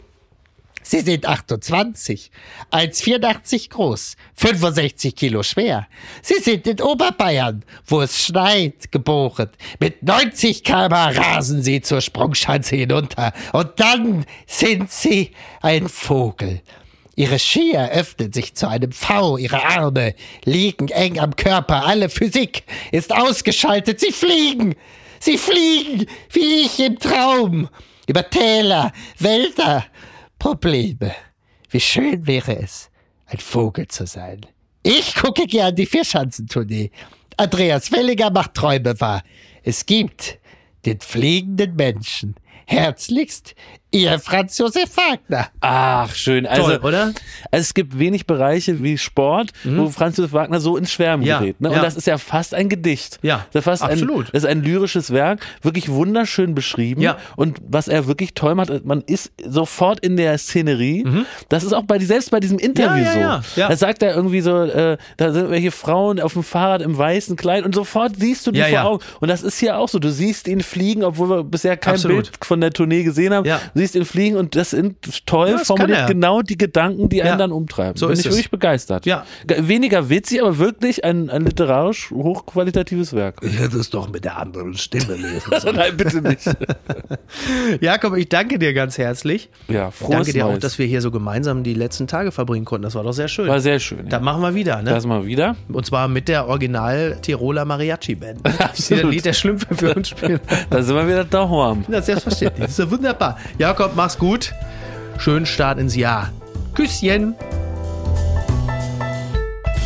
Sie sind 28, 1,84 groß, 65 Kilo schwer. Sie sind in Oberbayern, wo es schneit, geboren. Mit 90 km rasen Sie zur Sprungschanze hinunter. Und dann sind Sie ein Vogel. Ihre Skier öffnen sich zu einem V, ihre Arme liegen eng am Körper, alle Physik ist ausgeschaltet, sie fliegen, sie fliegen, wie ich im Traum, über Täler, Wälder, Probleme. Wie schön wäre es, ein Vogel zu sein, Ich gucke gern die Vierschanzentournee. Andreas Wellinger macht Träume wahr. Es gibt den fliegenden Menschen. Herzlichst, Ihr Franz Josef Wagner. Ach, schön. Also, Toll, oder? Also es gibt wenig Bereiche wie Sport, wo Franz Josef Wagner so ins Schwärmen Ja, gerät. Ne? Und ja. das ist ja fast ein Gedicht. Ja, das ist fast absolut. Ein, das ist ein lyrisches Werk, wirklich wunderschön beschrieben. Ja. Und was er wirklich toll macht, man ist sofort in der Szenerie. Das ist auch bei, selbst bei diesem Interview Mhm. Ja, ja, ja, so. ja. Da sagt er irgendwie so, äh, da sind welche Frauen auf dem Fahrrad im weißen Kleid und sofort siehst du die Ja, vor ja. Augen. Und das ist hier auch so. Du siehst ihn fliegen, obwohl wir bisher kein Absolut. Bild von der Tournee gesehen haben. Ja. Du siehst ihn fliegen und das sind toll Ja, das formuliert er. genau die Gedanken, die einen Ja. dann umtreiben. So Bin ist ich es. wirklich begeistert. Ja. Weniger witzig, aber wirklich ein, ein literarisch hochqualitatives Werk. Ich hätte es doch mit der anderen Stimme lesen sollen. Nein, bitte nicht. Jakob, ich danke dir ganz herzlich. Ja, Ich frohes danke dir auch, Neues. dass wir hier so gemeinsam die letzten Tage verbringen konnten. Das war doch sehr schön. War sehr schön. Da Ja. machen wir wieder, ne? Das mal wieder. Und zwar mit der Original Tiroler Mariachi Band. Absolut. Die das Lied der Schlümpfe für uns spielen. Da sind wir wieder daheim. Das ist selbstverständlich. Das ist ja wunderbar. Jakob, mach's gut. Schönen Start ins Jahr. Küsschen.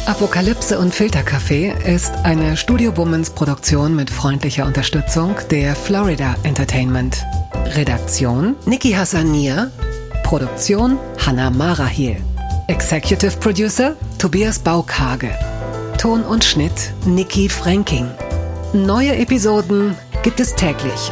Apokalypse und Filterkaffee ist eine Studio Womans Produktion mit freundlicher Unterstützung der Florida Entertainment. Redaktion Niki Hassania. Produktion Hanna Marahiel. Executive Producer Tobias Baukage. Ton und Schnitt Niki Franking. Neue Episoden gibt es täglich.